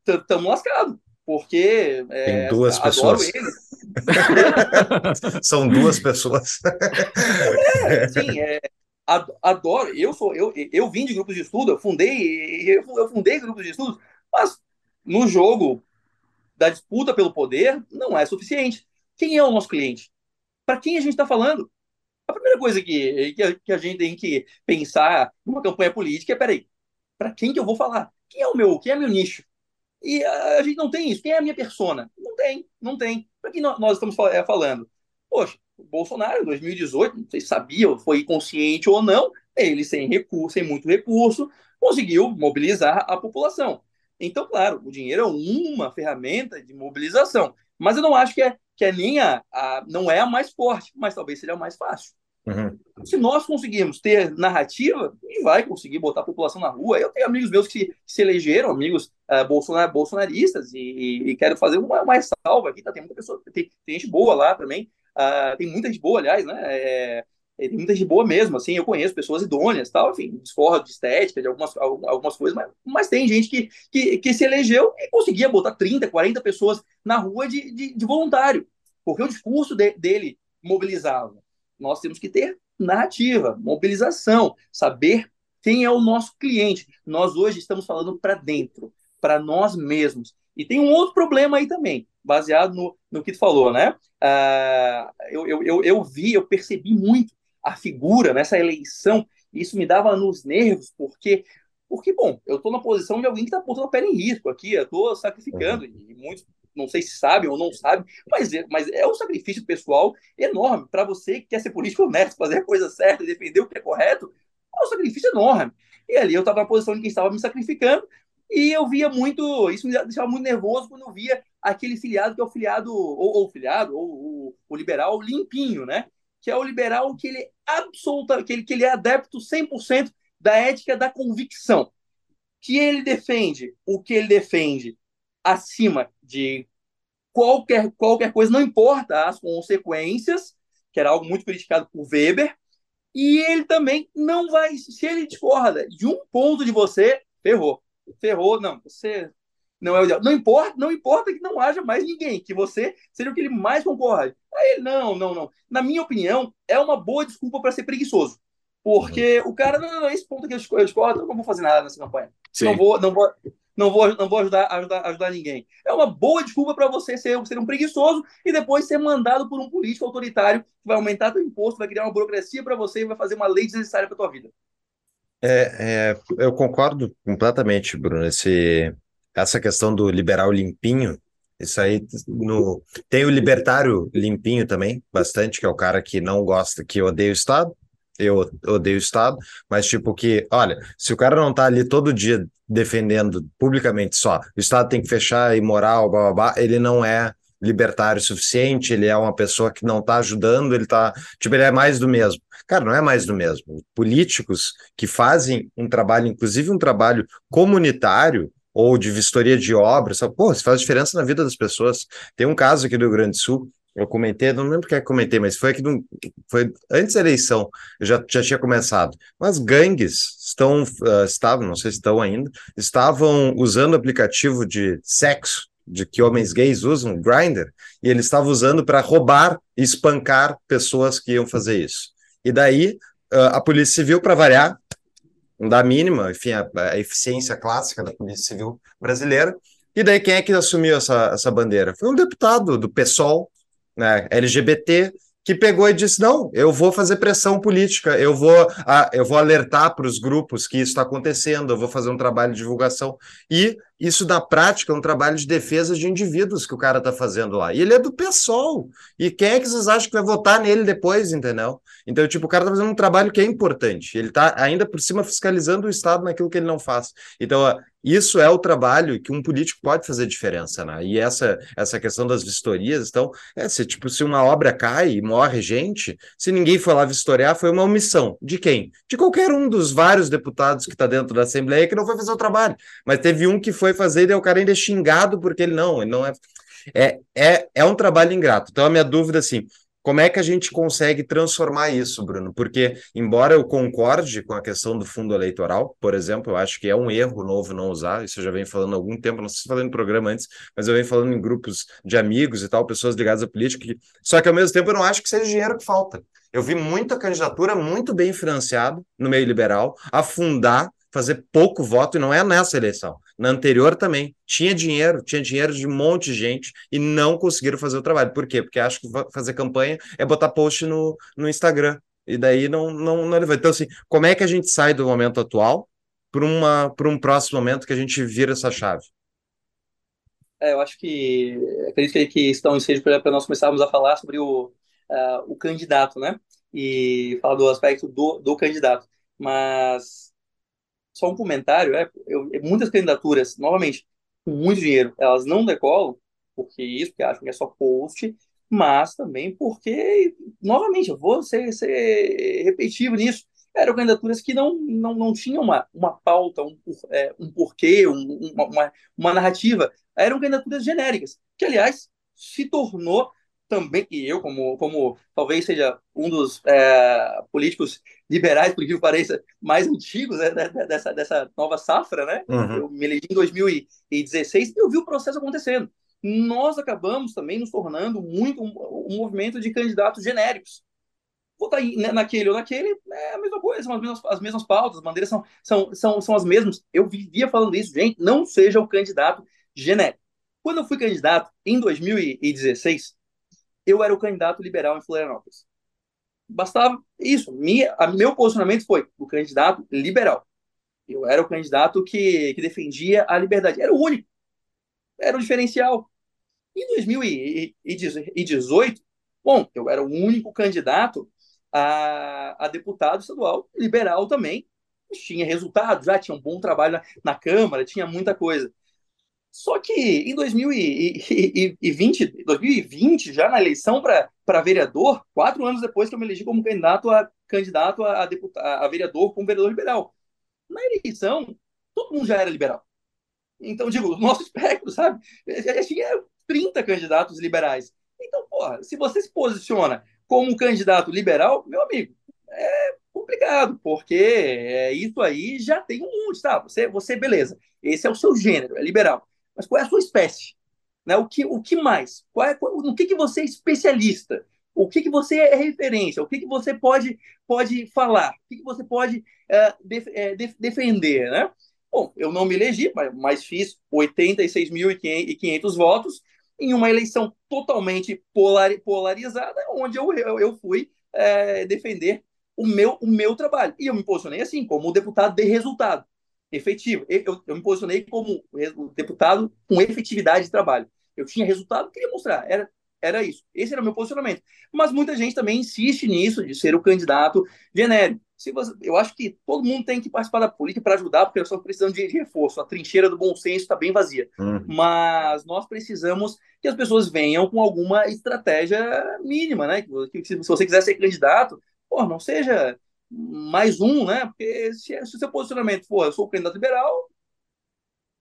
Estamos lascados, porque é, Tem duas pessoas. São duas pessoas. É, sim, é, adoro, eu sou, eu, eu vim de grupos de estudo, eu fundei, eu, eu fundei grupos de estudo, mas no jogo da disputa pelo poder não é suficiente. Quem é o nosso cliente? Para quem a gente está falando? A primeira coisa que, que a, que, a, gente tem que pensar numa campanha política é, peraí, para quem que eu vou falar? Quem é o meu, quem é meu nicho? E a, a gente não tem isso. Quem é a minha persona? Não tem, não tem. Para quem nós, estamos é, falando? Poxa, o Bolsonaro, em 2018, não sei se sabia, foi consciente ou não, ele sem recurso, sem muito recurso, conseguiu mobilizar a população. Então, claro, o dinheiro é uma ferramenta de mobilização, mas eu não acho que é que é a, a, não é a mais forte, mas talvez seja a mais fácil. Uhum. Se nós conseguirmos ter narrativa, a gente vai conseguir botar a população na rua. Eu tenho amigos meus que se, elegeram, amigos uh, bolsonar, bolsonaristas, e, e, e, quero fazer uma, uma salva aqui. Tá? Tem muita pessoa, tem, tem gente boa lá também. Uh, tem muita gente boa, aliás, né? É, tem muita gente boa mesmo, assim, eu conheço pessoas idôneas, tal, enfim, discordo de estética, de algumas, algumas coisas, mas, mas tem gente que, que, que se elegeu e conseguia botar 30, 40 pessoas na rua de, de, de voluntário, porque o discurso de, dele mobilizava nós temos que ter narrativa, mobilização, saber quem é o nosso cliente. Nós hoje estamos falando para dentro, para nós mesmos. E tem um outro problema aí também, baseado no, no que tu falou, né? Uh, eu, eu, eu, eu vi, eu percebi muito a figura nessa eleição, e isso me dava nos nervos, porque porque, bom, eu estou na posição de alguém que está botando a pele em risco aqui, eu estou sacrificando, uhum. e muitos não sei se sabem ou não sabem, mas é, mas é um sacrifício pessoal enorme para você que quer ser político honesto, fazer a coisa certa defender o que é correto, é um sacrifício enorme. E ali eu estava na posição de quem estava me sacrificando, e eu via muito, isso me deixava muito nervoso quando eu via aquele filiado que é o filiado, ou, ou filiado, ou, ou o liberal limpinho, né? Que é o liberal que ele é absoluta, que ele, que ele é adepto 100% da ética da convicção. Que ele defende o que ele defende acima de qualquer, qualquer coisa, não importa as consequências, que era algo muito criticado por Weber, e ele também não vai, se ele discorda de um ponto de você, ferrou. Ferrou, não, você não é o ideal. Não importa, não importa que não haja mais ninguém, que você seja o que ele mais concorda. Aí ele, não, não, não. Na minha opinião, é uma boa desculpa para ser preguiçoso. Porque uhum. o cara, não, não, esse ponto que eu discordo, eu não vou fazer nada nessa campanha. Sim. Não vou, não vou, não vou, não vou ajudar, ajudar, ajudar ninguém. É uma boa desculpa para você ser, ser um preguiçoso e depois ser mandado por um político autoritário que vai aumentar seu imposto, vai criar uma burocracia para você e vai fazer uma lei desnecessária para tua vida. É, é, eu concordo completamente, Bruno. Esse, essa questão do liberal limpinho, isso aí no, tem o libertário limpinho também, bastante, que é o cara que não gosta, que odeia o Estado, eu odeio o Estado, mas tipo que, olha, se o cara não tá ali todo dia defendendo publicamente só, o Estado tem que fechar imoral, blá, blá, blá, ele não é libertário suficiente, ele é uma pessoa que não tá ajudando, ele tá, tipo, ele é mais do mesmo. Cara, não é mais do mesmo. Políticos que fazem um trabalho, inclusive um trabalho comunitário, ou de vistoria de obras, pô, isso faz diferença na vida das pessoas. Tem um caso aqui do Rio Grande do Sul eu comentei, não lembro é que comentei, mas foi aqui foi antes da eleição, eu já, já tinha começado. Mas gangues estão, uh, estavam, não sei se estão ainda, estavam usando aplicativo de sexo de que homens gays usam, Grindr, e eles estavam usando para roubar e espancar pessoas que iam fazer isso. E daí uh, a Polícia Civil, para variar, não dá mínima, enfim, a, a eficiência clássica da Polícia Civil brasileira. E daí quem é que assumiu essa, essa bandeira? Foi um deputado do PSOL, né, LGBT, que pegou e disse: não, eu vou fazer pressão política, eu vou, ah, eu vou alertar para os grupos que isso está acontecendo, eu vou fazer um trabalho de divulgação. E isso, na prática, é um trabalho de defesa de indivíduos que o cara está fazendo lá. E ele é do PSOL. E quem é que vocês acham que vai votar nele depois, entendeu? Então, tipo, o cara está fazendo um trabalho que é importante. Ele está ainda por cima fiscalizando o Estado naquilo que ele não faz. Então, isso é o trabalho que um político pode fazer diferença, né? E essa, essa questão das vistorias, então, é, se, tipo, se uma obra cai e morre gente, se ninguém foi lá vistoriar, foi uma omissão. De quem? De qualquer um dos vários deputados que está dentro da Assembleia que não foi fazer o trabalho. Mas teve um que foi fazer e o cara ainda é xingado porque ele não, ele não é. É, é, é um trabalho ingrato. Então, a minha dúvida, assim, como é que a gente consegue transformar isso, Bruno? Porque, embora eu concorde com a questão do fundo eleitoral, por exemplo, eu acho que é um erro novo não usar, isso eu já venho falando há algum tempo, não sei se falando no programa antes, mas eu venho falando em grupos de amigos e tal, pessoas ligadas à política, que... só que ao mesmo tempo eu não acho que seja dinheiro que falta. Eu vi muita candidatura muito bem financiada no meio liberal afundar fazer pouco voto, e não é nessa eleição. Na anterior também. Tinha dinheiro, tinha dinheiro de um monte de gente e não conseguiram fazer o trabalho. Por quê? Porque acho que fazer campanha é botar post no, no Instagram. E daí não, não, não Então, assim, como é que a gente sai do momento atual para um próximo momento que a gente vira essa chave? É, eu acho que acredito que, estão em para nós começarmos a falar sobre o, uh, o candidato, né? E falar do aspecto do, do candidato. Mas só um comentário, é, eu, muitas candidaturas, novamente, com muito dinheiro, elas não decolam, porque isso, porque acham que é só post, mas também porque, novamente, eu vou ser, ser repetitivo nisso, eram candidaturas que não, não, não tinham uma, uma pauta, um, é, um porquê, um, uma, uma narrativa, eram candidaturas genéricas, que, aliás, se tornou também, e eu, como, como talvez seja um dos é, políticos liberais, por que pareça, mais antigos né, dessa, dessa nova safra, né? Uhum. Eu me elegi em 2016 e eu vi o processo acontecendo. Nós acabamos também nos tornando muito um, um movimento de candidatos genéricos. Votar né, naquele ou naquele é a mesma coisa, são as mesmas, as mesmas pautas, as bandeiras são, são, são, são as mesmas. Eu vivia falando isso, gente, não seja o candidato genérico. Quando eu fui candidato em 2016, eu era o candidato liberal em Florianópolis. Bastava isso. Minha, a, meu posicionamento foi o candidato liberal. Eu era o candidato que, que defendia a liberdade. Era o único. Era o diferencial. Em 2018, bom, eu era o único candidato a, a deputado estadual liberal também. Tinha resultado, já tinha um bom trabalho na, na Câmara, tinha muita coisa. Só que em 2020, 2020 já na eleição para vereador, quatro anos depois que eu me elegi como candidato a candidato a, a, deputado, a vereador como vereador liberal. Na eleição, todo mundo já era liberal. Então, digo, o nosso espectro, sabe? Já tinha 30 candidatos liberais. Então, porra, se você se posiciona como candidato liberal, meu amigo, é complicado, porque é, isso aí já tem um monte, tá? Você, você, beleza, esse é o seu gênero, é liberal mas qual é a sua espécie? Né? O, que, o que mais? Qual é, qual, no que, que você é especialista? O que, que você é referência? O que, que você pode, pode falar? O que, que você pode uh, def, uh, def, defender? Né? Bom, eu não me elegi, mas, mas fiz 86.500 votos em uma eleição totalmente polar, polarizada, onde eu, eu, eu fui uh, defender o meu, o meu trabalho. E eu me posicionei assim, como deputado de resultado efetivo. Eu, eu me posicionei como deputado com efetividade de trabalho. Eu tinha resultado, queria mostrar. Era, era isso. Esse era o meu posicionamento. Mas muita gente também insiste nisso, de ser o candidato genérico. Se você, eu acho que todo mundo tem que participar da política para ajudar, porque nós estamos precisando de, reforço. A trincheira do bom senso está bem vazia. Uhum. Mas nós precisamos que as pessoas venham com alguma estratégia mínima, né? Que, que se, se você quiser ser candidato, pô, não seja mais um, né? Porque se, se o seu posicionamento for, eu sou o candidato liberal,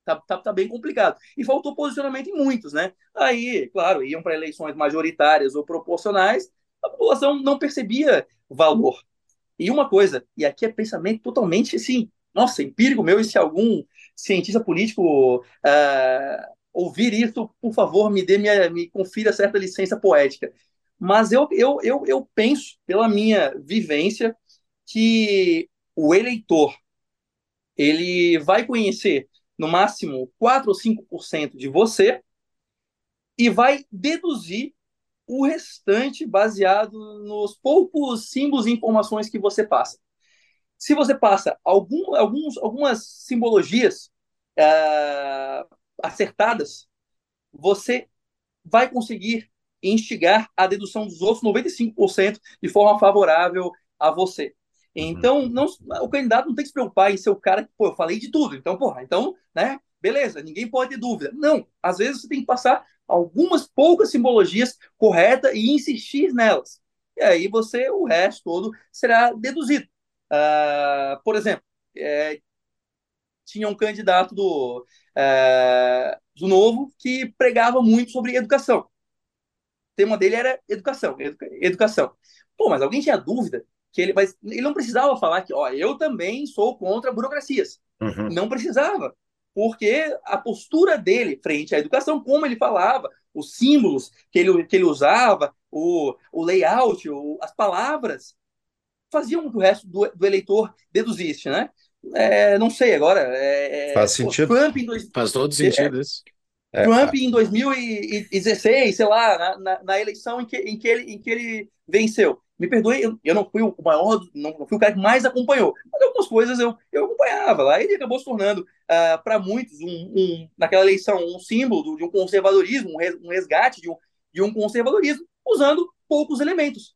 tá, tá, tá bem complicado. E faltou posicionamento em muitos, né? Aí, claro, iam para eleições majoritárias ou proporcionais, a população não percebia valor. E uma coisa, e aqui é pensamento totalmente assim, nossa, empírico meu, e se algum cientista político uh, ouvir isso, por favor, me dê minha, me confira certa licença poética. Mas eu, eu, eu, eu penso, pela minha vivência, que o eleitor ele vai conhecer no máximo 4 ou 5% de você e vai deduzir o restante baseado nos poucos símbolos e informações que você passa. Se você passa algum, alguns, algumas simbologias uh, acertadas, você vai conseguir instigar a dedução dos outros 95% de forma favorável a você. Então, uhum. não, o candidato não tem que se preocupar em ser o cara que, pô, eu falei de tudo. Então, porra, então, né, beleza, ninguém pode ter dúvida. Não, às vezes você tem que passar algumas poucas simbologias corretas e insistir nelas. E aí você, o resto todo, será deduzido. Uh, por exemplo, é, tinha um candidato do, é, do Novo que pregava muito sobre educação. O tema dele era educação, educa, educação. Pô, mas alguém tinha dúvida que ele, mas ele não precisava falar que, ó, eu também sou contra burocracias. Uhum. Não precisava, porque a postura dele frente à educação, como ele falava, os símbolos que ele, que ele usava, o, o layout, o, as palavras, faziam que o resto do, do eleitor deduzisse, né? É, não sei agora. É, é Faz sentido. Trump em dois, Faz todo sentido isso. É, Trump em 2016, sei lá, na, na, na, eleição em que, em, que ele, em que ele venceu me perdoe, eu, eu não fui o maior, não, não, fui o cara que mais acompanhou, mas algumas coisas eu, eu acompanhava lá. Ele acabou se tornando, uh, ah, para muitos, um, um, naquela eleição, um símbolo de um conservadorismo, um resgate de um, de um conservadorismo, usando poucos elementos,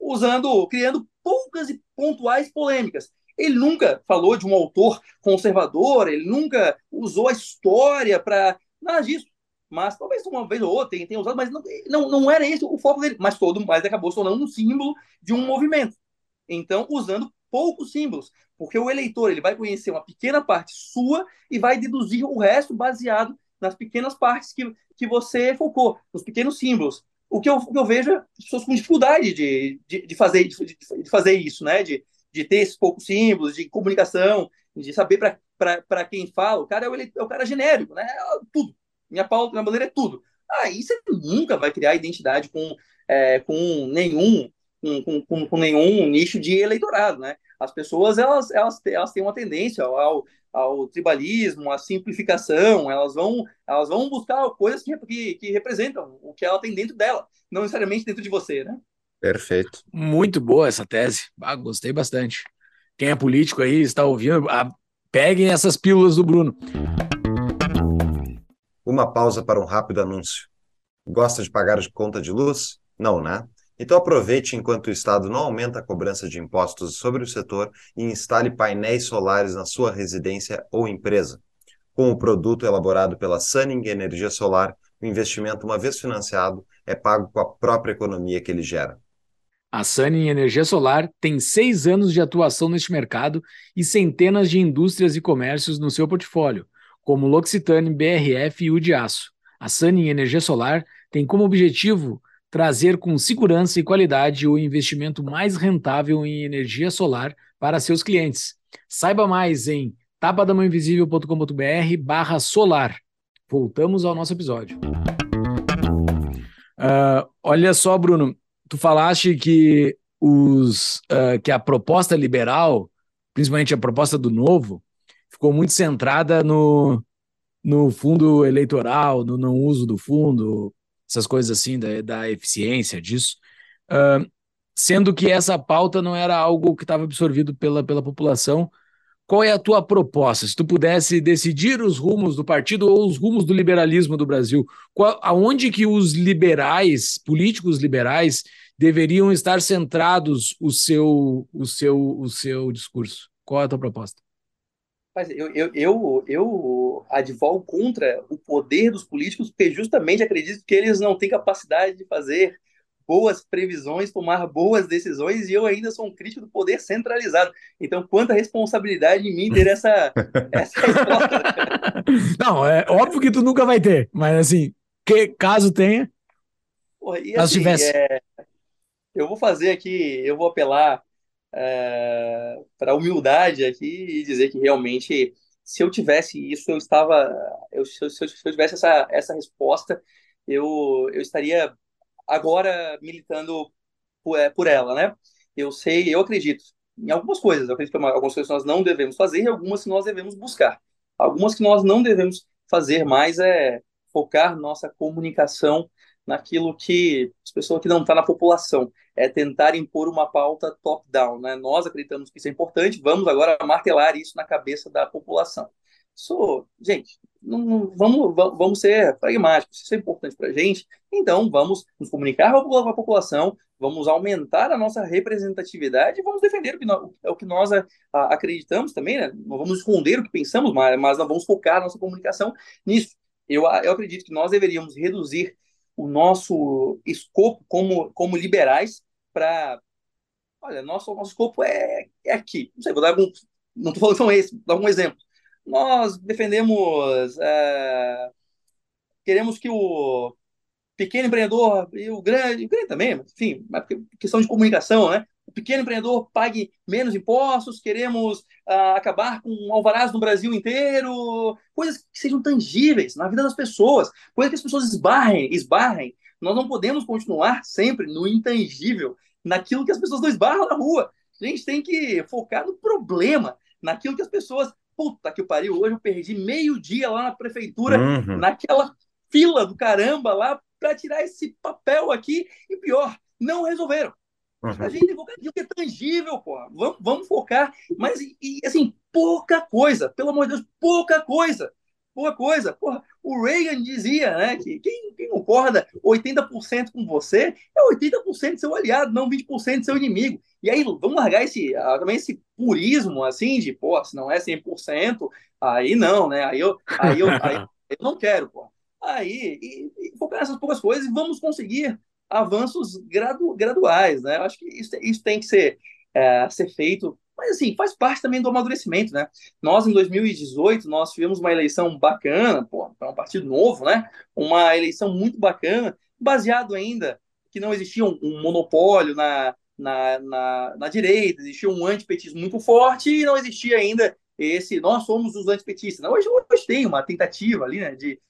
usando, criando poucas e pontuais polêmicas. Ele nunca falou de um autor conservador, ele nunca usou a história para nada disso. Mas talvez uma vez ou outra tenha, tenha usado, mas não, não, não era esse o foco dele. Mas todo, mas acabou se tornando um símbolo de um movimento. Então, usando poucos símbolos, porque o eleitor ele vai conhecer uma pequena parte sua e vai deduzir o resto baseado nas pequenas partes que, que você focou, nos pequenos símbolos. O que eu, o que eu vejo é pessoas com dificuldade de, de, de fazer, de, de, fazer isso, né? De, de ter esses poucos símbolos, de comunicação, de saber para quem fala. O cara é o, eleitor, é o cara genérico, né? É tudo. Minha pauta, minha bandeira é tudo. Aí você nunca vai criar identidade com, é, com nenhum com, com, com, nenhum nicho de eleitorado, né? As pessoas elas, elas, elas têm uma tendência ao, ao tribalismo, à simplificação, elas vão, elas vão buscar coisas que, que, que representam o que ela tem dentro dela, não necessariamente dentro de você, né? Perfeito. Muito boa essa tese. Ah, gostei bastante. Quem é político aí está ouvindo, ah, peguem essas pílulas do Bruno. Uma pausa para um rápido anúncio. Gosta de pagar de conta de luz? Não, né? Então aproveite enquanto o Estado não aumenta a cobrança de impostos sobre o setor e instale painéis solares na sua residência ou empresa. Com o produto elaborado pela Sunning Energia Solar, o investimento, uma vez financiado, é pago com a própria economia que ele gera. A Sunning Energia Solar tem seis anos de atuação neste mercado e centenas de indústrias e comércios no seu portfólio, como L'Occitane, BRF e o de Aço. A Sunning Energia Solar tem como objetivo trazer com segurança e qualidade o investimento mais rentável em energia solar para seus clientes. Saiba mais em tapadamãoinvisível.com.br barra solar. Voltamos ao nosso episódio. Uh, olha só, Bruno, tu falaste que, os, uh, que a proposta liberal, principalmente a proposta do novo, ficou muito centrada no, no fundo eleitoral, no não uso do fundo, essas coisas assim, da, da eficiência disso, uh, sendo que essa pauta não era algo que estava absorvido pela, pela população. Qual é a tua proposta? Se tu pudesse decidir os rumos do partido ou os rumos do liberalismo do Brasil, qual, aonde que os liberais, políticos liberais, deveriam estar centrados o seu, o seu, o seu discurso? Qual é a tua proposta? Mas eu, eu, eu, eu advogo contra o poder dos políticos, porque justamente acredito que eles não têm capacidade de fazer boas previsões, tomar boas decisões, e eu ainda sou um crítico do poder centralizado. Então, quanta responsabilidade em mim ter essa, essa resposta. Não, é óbvio que tu nunca vai ter, mas assim, que caso tenha, Porra, e, assim, tivesse. É, eu vou fazer aqui, eu vou apelar é, para humildade aqui e dizer que realmente, se eu tivesse isso, eu estava, eu, se, eu, se eu tivesse essa, essa resposta, eu, eu estaria agora militando por, é, por ela, né? Eu sei, eu acredito em algumas coisas, eu acredito que algumas coisas nós não devemos fazer e algumas que nós devemos buscar. Algumas que nós não devemos fazer mais é focar nossa comunicação naquilo que as pessoas que não estão tá na população é tentar impor uma pauta top-down. Né? Nós acreditamos que isso é importante, vamos agora martelar isso na cabeça da população. Isso, gente, não, vamos, vamos ser pragmáticos. Isso é importante para a gente, então vamos nos comunicar com a população, vamos aumentar a nossa representatividade e vamos defender o que nós, é o que nós a, acreditamos também, né? Não vamos esconder o que pensamos, mas, mas vamos focar a nossa comunicação nisso. Eu, eu acredito que nós deveríamos reduzir o nosso escopo como, como liberais para. Olha, nosso, nosso escopo é, é aqui. Não sei, vou dar algum. Não estou falando são esses, vou dar algum exemplo. Nós defendemos. É, queremos que o pequeno empreendedor e o grande, o grande também, enfim, questão de comunicação, né? Pequeno empreendedor pague menos impostos, queremos uh, acabar com alvarás no Brasil inteiro, coisas que sejam tangíveis na vida das pessoas, coisas que as pessoas esbarrem, esbarrem. Nós não podemos continuar sempre no intangível naquilo que as pessoas não esbarram na rua. A gente tem que focar no problema, naquilo que as pessoas. Puta que pariu, hoje eu perdi meio dia lá na prefeitura, uhum. naquela fila do caramba lá para tirar esse papel aqui. E pior, não resolveram. Uhum. A gente tem naquilo que é tangível, porra. Vamos, vamos focar. Mas, e, assim, pouca coisa. Pelo amor de Deus, pouca coisa boa coisa. Porra, o Reagan dizia né, que quem, quem concorda 80% com você é 80% seu aliado, não 20% seu inimigo. E aí, vamos largar esse, ah, também esse purismo, assim, de, pô, se não é 100%, aí não, né? Aí eu, aí eu, aí eu não quero, pô. aí e, e focar nessas poucas coisas e vamos conseguir avanços gradu, graduais, né? Eu acho que isso, isso tem que ser, é, ser feito, mas assim, faz parte também do amadurecimento, né? Nós, em 2018, nós tivemos uma eleição bacana, pô, para um partido novo, né? Uma eleição muito bacana, baseado ainda que não existia um, um monopólio na, na, na, na, direita, existia um antipetismo muito forte e não existia ainda esse, nós somos os antipetistas. Hoje, hoje tem uma tentativa ali, né, de,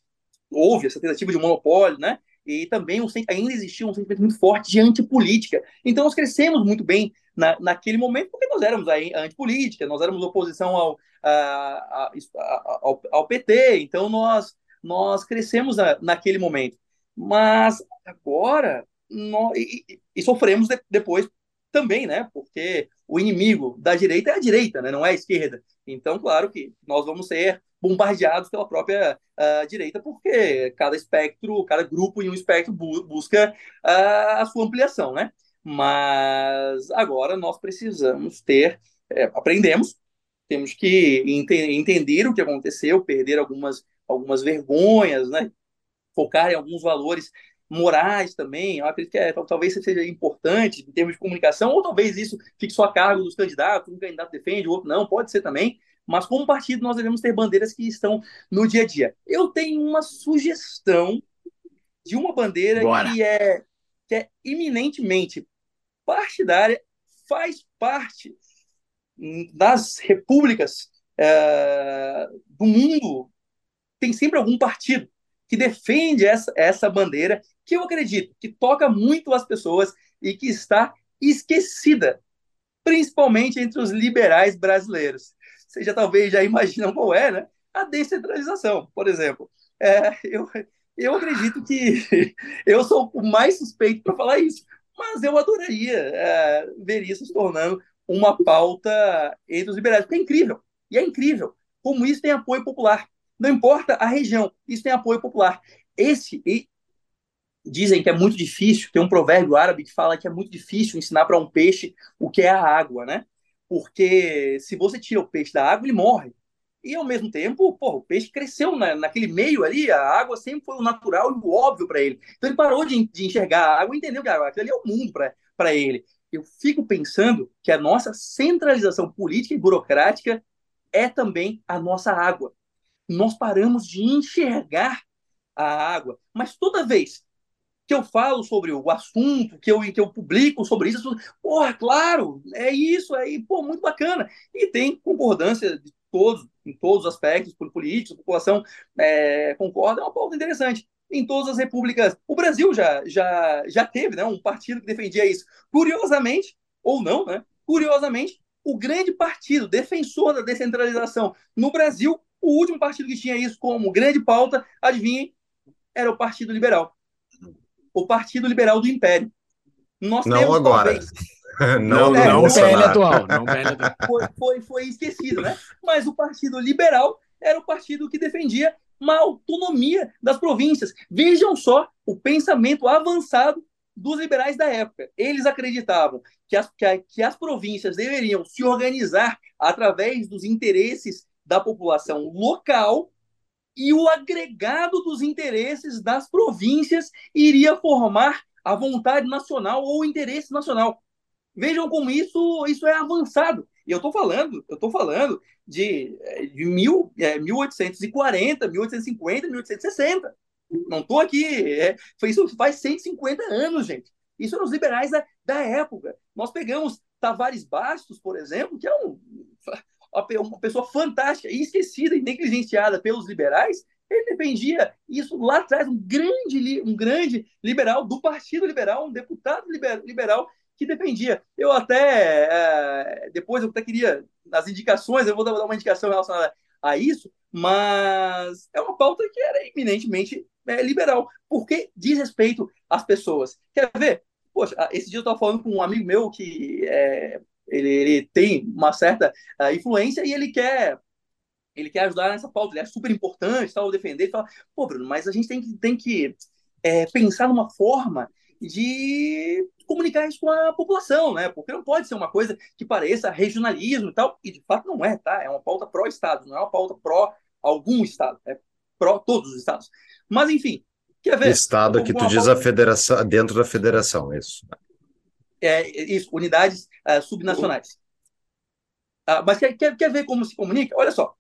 houve essa tentativa de monopólio, né, e também um, ainda existia um sentimento muito forte de antipolítica. Então, nós crescemos muito bem na, naquele momento, porque nós éramos a, antipolítica, nós éramos oposição ao, a, a, ao, ao, PT, então nós, nós crescemos na, naquele momento. Mas agora, nós, e, e sofremos de, depois também, né? Porque o inimigo da direita é a direita, né? Não é a esquerda. Então, claro que nós vamos ser bombardeados pela própria uh, direita, porque cada espectro, cada grupo em um espectro bu busca uh, a sua ampliação, né? Mas agora nós precisamos ter, é, aprendemos, temos que ente entender o que aconteceu, perder algumas, algumas vergonhas, né? Focar em alguns valores morais também, eu acredito que é, talvez seja importante em termos de comunicação, ou talvez isso fique só a cargo dos candidatos, um candidato defende, o outro não, pode ser também, mas como partido nós devemos ter bandeiras que estão no dia a dia. Eu tenho uma sugestão de uma bandeira que é, que é eminentemente partidária, faz parte das repúblicas é, do mundo, tem sempre algum partido que defende essa, essa bandeira que eu acredito que toca muito as pessoas e que está esquecida, principalmente entre os liberais brasileiros. Você já talvez já imaginam qual é, né? A descentralização, por exemplo. É, eu, eu acredito que eu sou o mais suspeito para falar isso, mas eu adoraria é, ver isso se tornando uma pauta entre os liberais, porque é incrível, e é incrível como isso tem apoio popular. Não importa a região, isso tem apoio popular. Esse, e dizem que é muito difícil, tem um provérbio árabe que fala que é muito difícil ensinar para um peixe o que é a água, né? Porque se você tira o peixe da água, ele morre. E ao mesmo tempo, porra, o peixe cresceu na, naquele meio ali, a água sempre foi o natural e o óbvio para ele. Então ele parou de, de, enxergar a água e entendeu que aquilo ali é o mundo para ele. Eu fico pensando que a nossa centralização política e burocrática é também a nossa água nós paramos de enxergar a água. Mas toda vez que eu falo sobre o assunto, que eu, que eu publico sobre isso, porra, claro, é isso aí, pô, muito bacana. E tem concordância de todos, em todos os aspectos, por políticos, população é, concorda, é uma pauta interessante. Em todas as repúblicas, o Brasil já, já, já teve né, um partido que defendia isso. Curiosamente, ou não, né? Curiosamente, o grande partido defensor da descentralização no Brasil o último partido que tinha isso como grande pauta, adivinhem, era o Partido Liberal. O Partido Liberal do Império. Nós não temos, agora. Talvez, não, é, não, o PL atual. Não atual. Foi, foi, foi esquecido, né? Mas o Partido Liberal era o partido que defendia uma autonomia das províncias. Vejam só o pensamento avançado dos liberais da época. Eles acreditavam que as, que, a, que as províncias deveriam se organizar através dos interesses da população local e o agregado dos interesses das províncias iria formar a vontade nacional ou o interesse nacional. Vejam como isso, isso é avançado. E eu estou falando, eu estou falando de, de mil, é, 1840, 1850, 1860. Não estou aqui. É, isso faz 150 anos, gente. Isso eram os liberais da, da época. Nós pegamos Tavares Bastos, por exemplo, que é um uma pessoa fantástica e esquecida e negligenciada pelos liberais, ele defendia isso lá atrás, um grande, um grande liberal do Partido Liberal, um deputado liberal que defendia. Eu até, é, depois eu até queria, nas indicações, eu vou dar uma indicação relacionada a isso, mas é uma pauta que era eminentemente é, liberal, porque diz respeito às pessoas. Quer ver? Poxa, esse dia eu estava falando com um amigo meu que é, ele, ele tem uma certa uh, influência e ele quer ele quer ajudar nessa pauta, ele é super importante, tal, defender, fala, pô, Bruno, mas a gente tem que, tem que é, pensar numa forma de comunicar isso com a população, né? Porque não pode ser uma coisa que pareça regionalismo e tal, e de fato não é, tá? É uma pauta pró-estado, não é uma pauta pró algum estado, é pró todos os estados. Mas, enfim, quer ver? Estado que tu diz a federação, dentro da federação, isso. É, isso, unidades uh, subnacionais. Uh, mas quer, quer, quer ver como se comunica? Olha só.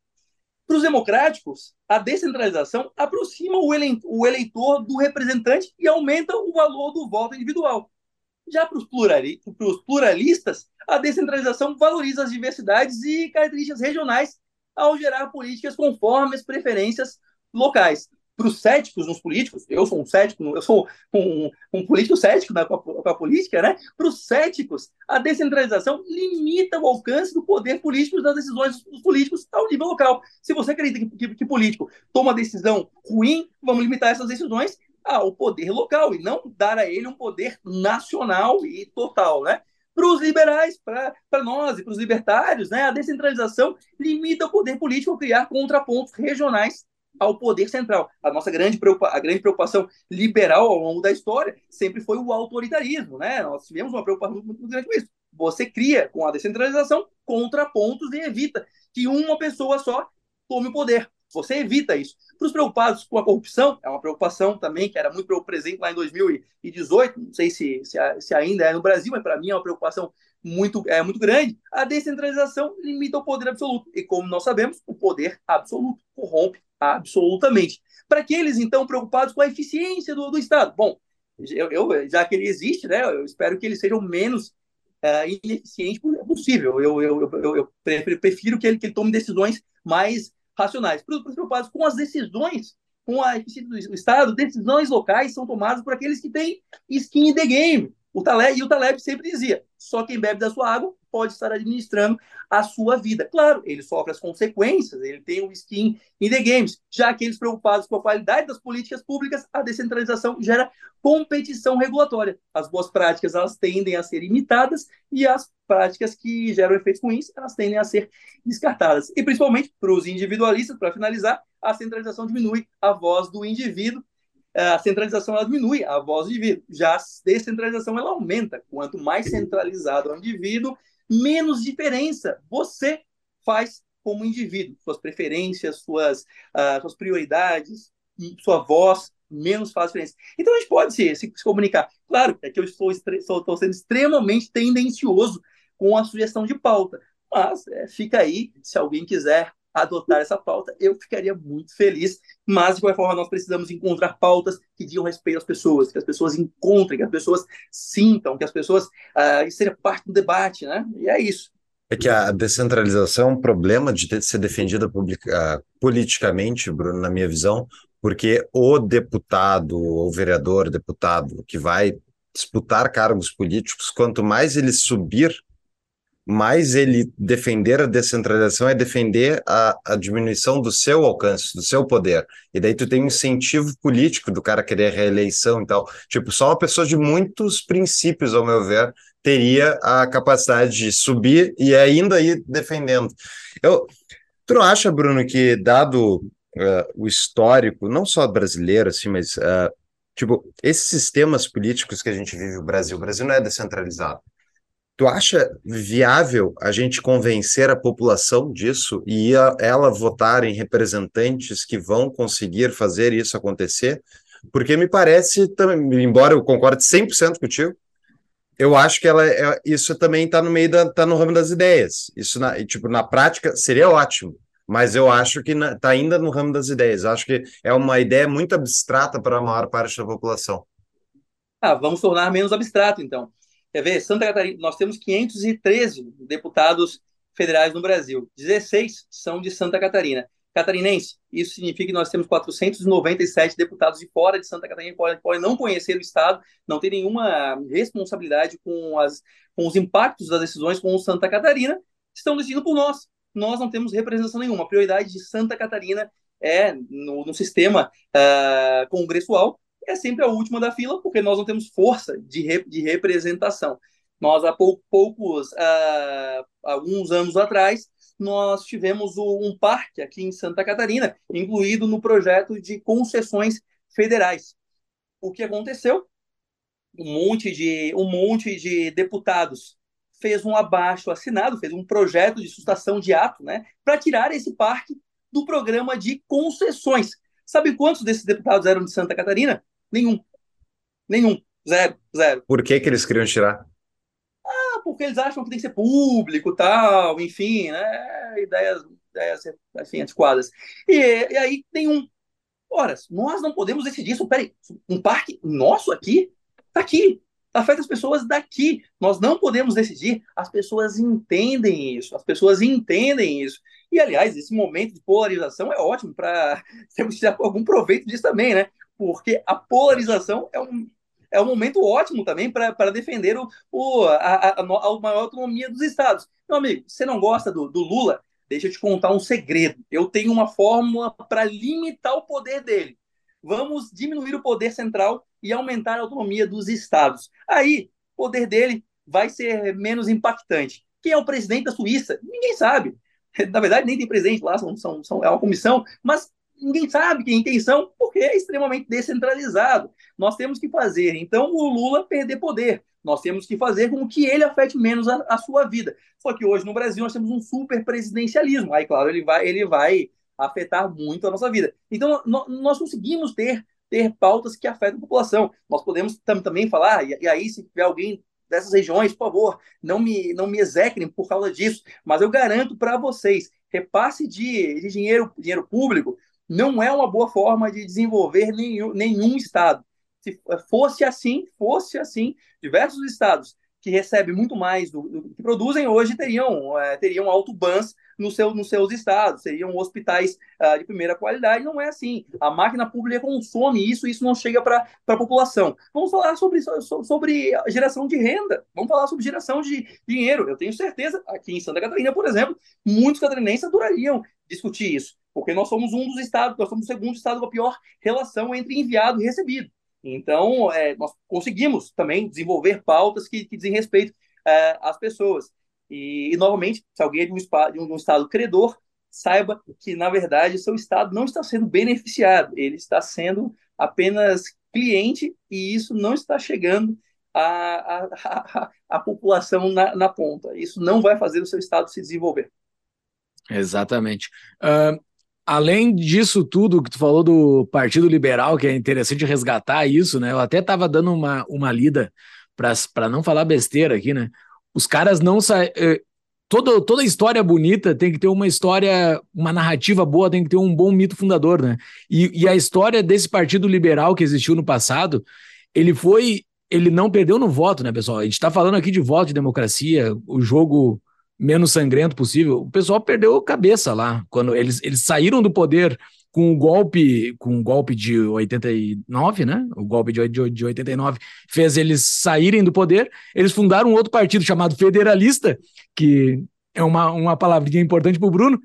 Para os democráticos, a descentralização aproxima o eleitor do representante e aumenta o valor do voto individual. Já para os pluralistas, a descentralização valoriza as diversidades e características regionais ao gerar políticas conforme as preferências locais. Para os céticos nos políticos, eu sou um cético, eu sou um, um político cético na, com, a, com a política, né? Para os céticos, a descentralização limita o alcance do poder político das decisões dos políticos ao nível local. Se você acredita que, que, que político toma decisão ruim, vamos limitar essas decisões ao poder local e não dar a ele um poder nacional e total, né? Para os liberais, para nós e para os libertários, né, a descentralização limita o poder político ao criar contrapontos regionais ao poder central. A nossa grande, a grande preocupação liberal ao longo da história sempre foi o autoritarismo. Né? Nós tivemos uma preocupação muito grande com isso. Você cria, com a descentralização, contrapontos e evita que uma pessoa só tome o poder. Você evita isso. Para os preocupados com a corrupção, é uma preocupação também que era muito presente lá em 2018, não sei se, se, se ainda é no Brasil, mas para mim é uma preocupação muito, é, muito grande. A descentralização limita o poder absoluto. E como nós sabemos, o poder absoluto corrompe absolutamente. Para aqueles, então, preocupados com a eficiência do, do Estado, bom, eu, eu, já que ele existe, né, eu espero que ele seja o menos uh, ineficiente possível. Eu, eu, eu, eu prefiro que ele, que ele tome decisões mais racionais. Para os preocupados com as decisões, com a eficiência do Estado, decisões locais são tomadas por aqueles que têm skin in the game. O Taleb, e o Taleb sempre dizia: só quem bebe da sua água pode estar administrando a sua vida. Claro, ele sofre as consequências, ele tem o skin in the games. Já aqueles preocupados com a qualidade das políticas públicas, a descentralização gera competição regulatória. As boas práticas elas tendem a ser imitadas e as práticas que geram efeitos ruins elas tendem a ser descartadas. E principalmente para os individualistas, para finalizar, a centralização diminui a voz do indivíduo a centralização ela diminui a voz do indivíduo. Já a descentralização ela aumenta. Quanto mais centralizado é o indivíduo, menos diferença você faz como indivíduo. Suas preferências, suas, uh, suas prioridades, sua voz, menos faz diferença. Então a gente pode se, se, se comunicar. Claro é que eu estou, estou, sendo extremamente tendencioso com a sugestão de pauta. Mas é, fica aí, se alguém quiser adotar essa pauta, eu ficaria muito feliz. Mas, de qualquer forma, nós precisamos encontrar pautas que digam respeito às pessoas, que as pessoas encontrem, que as pessoas sintam, que as pessoas uh, sejam parte do debate, né? E é isso. É que a descentralização é um problema de ter, ser defendida publica, politicamente, Bruno, na minha visão, porque o deputado, ou vereador, deputado, que vai disputar cargos políticos, quanto mais ele subir mais ele defender a descentralização é defender a, a, diminuição do seu alcance, do seu poder. E daí tu tem um incentivo político do cara querer reeleição e tal. Tipo, só uma pessoa de muitos princípios, ao meu ver, teria a capacidade de subir e ainda ir defendendo. Eu, tu não acha, Bruno, que dado uh, o histórico, não só brasileiro, assim, mas uh, tipo, esses sistemas políticos que a gente vive no Brasil, o Brasil não é descentralizado. Tu acha viável a gente convencer a população disso e ela votar em representantes que vão conseguir fazer isso acontecer? Porque me parece, embora eu concorde 100% contigo, eu acho que ela é, isso também está no meio da tá no ramo das ideias. Isso na, tipo na prática seria ótimo, mas eu acho que está ainda no ramo das ideias. Eu acho que é uma ideia muito abstrata para a maior parte da população. Ah, vamos tornar menos abstrato então. Quer ver? Santa Catarina, nós temos 513 deputados federais no Brasil, 16 são de Santa Catarina. Catarinense, isso significa que nós temos 497 deputados de fora de Santa Catarina que podem, não conhecer o Estado, não ter nenhuma responsabilidade com, as, com os impactos das decisões com Santa Catarina, estão decidindo por nós. Nós não temos representação nenhuma. A prioridade de Santa Catarina é no, no sistema uh, congressual é sempre a última da fila, porque nós não temos força de, re, de representação. Nós, há pou, poucos, alguns anos atrás, nós tivemos o, um parque aqui em Santa Catarina, incluído no projeto de concessões federais. O que aconteceu? Um monte de, um monte de deputados fez um abaixo assinado, fez um projeto de sustação de ato, né, para tirar esse parque do programa de concessões Sabe quantos desses deputados eram de Santa Catarina? Nenhum. Nenhum. Zero. Zero. Por que, que eles queriam tirar? Ah, porque eles acham que tem que ser público, tal, enfim, né? Ideias, ideias assim, antiquadas. E, e aí, nenhum. Ora, nós não podemos decidir isso. Peraí, um parque nosso aqui? Tá aqui afeta as pessoas daqui. Nós não podemos decidir. As pessoas entendem isso. As pessoas entendem isso. E, aliás, esse momento de polarização é ótimo para tirar algum proveito disso também, né? Porque a polarização é um, é um momento ótimo também para defender o, o, a, a, a, maior autonomia dos estados. Meu amigo, você não gosta do, do Lula? Deixa eu te contar um segredo. Eu tenho uma fórmula para limitar o poder dele. Vamos diminuir o poder central e aumentar a autonomia dos estados. Aí, o poder dele vai ser menos impactante. Quem é o presidente da Suíça? Ninguém sabe. Na verdade, nem tem presidente lá, são, são, são, é uma comissão, mas ninguém sabe quem, quem são, porque é extremamente descentralizado. Nós temos que fazer, então, o Lula perder poder. Nós temos que fazer com que ele afete menos a, a sua vida. Só que hoje no Brasil nós temos um super presidencialismo. Aí, claro, ele vai, ele vai afetar muito a nossa vida. Então, nós conseguimos ter ter pautas que afetam a população. Nós podemos tam, também falar, e, e, aí, se tiver alguém dessas regiões, por favor, não me, não me execrem por causa disso, mas eu garanto para vocês, repasse de, de dinheiro, dinheiro público não é uma boa forma de desenvolver nenhum, nenhum estado. Se fosse assim, fosse assim, diversos estados que recebem muito mais do, do que produzem hoje teriam, é, teriam autobans no seu, nos seus estados, seriam hospitais uh, de primeira qualidade. Não é assim. A máquina pública consome isso isso não chega para a população. Vamos falar sobre, sobre geração de renda, vamos falar sobre geração de dinheiro. Eu tenho certeza, aqui em Santa Catarina, por exemplo, muitos catarinenses adorariam discutir isso, porque nós somos um dos estados, nós somos o segundo estado com a pior relação entre enviado e recebido. Então, é, nós conseguimos também desenvolver pautas que, que dizem respeito é, às pessoas. E, e, novamente, se alguém é de um, de um, estado credor, saiba que, na verdade, seu estado não está sendo beneficiado, ele está sendo apenas cliente e isso não está chegando à, população na, na, ponta. Isso não vai fazer o seu estado se desenvolver. Exatamente. Uh, além disso tudo que tu falou do Partido Liberal, que é interessante resgatar isso, né? Eu até estava dando uma, uma lida para não falar besteira aqui, né? Os caras não saem. Eh, toda, toda história bonita tem que ter uma história, uma narrativa boa, tem que ter um bom mito fundador, né? E, e a história desse partido liberal que existiu no passado, ele foi. Ele não perdeu no voto, né, pessoal? A gente está falando aqui de voto de democracia, o jogo menos sangrento possível. O pessoal perdeu cabeça lá. Quando eles, eles saíram do poder com o golpe, com o golpe de 89, né? O golpe de, de, de 89 fez eles saírem do poder. Eles fundaram um outro partido chamado Federalista, que é uma, uma palavrinha importante para o Bruno,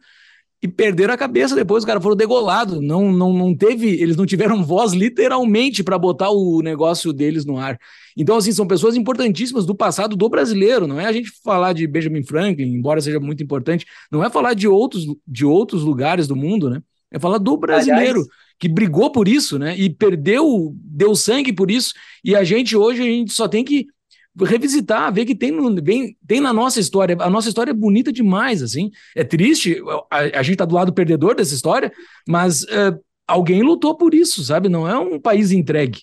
e perderam a cabeça depois, os caras foram degolados. Não, não, não teve, eles não tiveram voz literalmente para botar o negócio deles no ar. Então, assim, são pessoas importantíssimas do passado do brasileiro. Não é a gente falar de Benjamin Franklin, embora seja muito importante, não é falar de outros, de outros lugares do mundo, né? É falar do brasileiro Aliás, que brigou por isso, né? E perdeu, deu sangue por isso. E a gente hoje a gente só tem que revisitar, ver que tem, bem, tem na nossa história. A nossa história é bonita demais, assim. É triste, a, a gente tá do lado perdedor dessa história, mas uh, alguém lutou por isso, sabe? Não é um país entregue.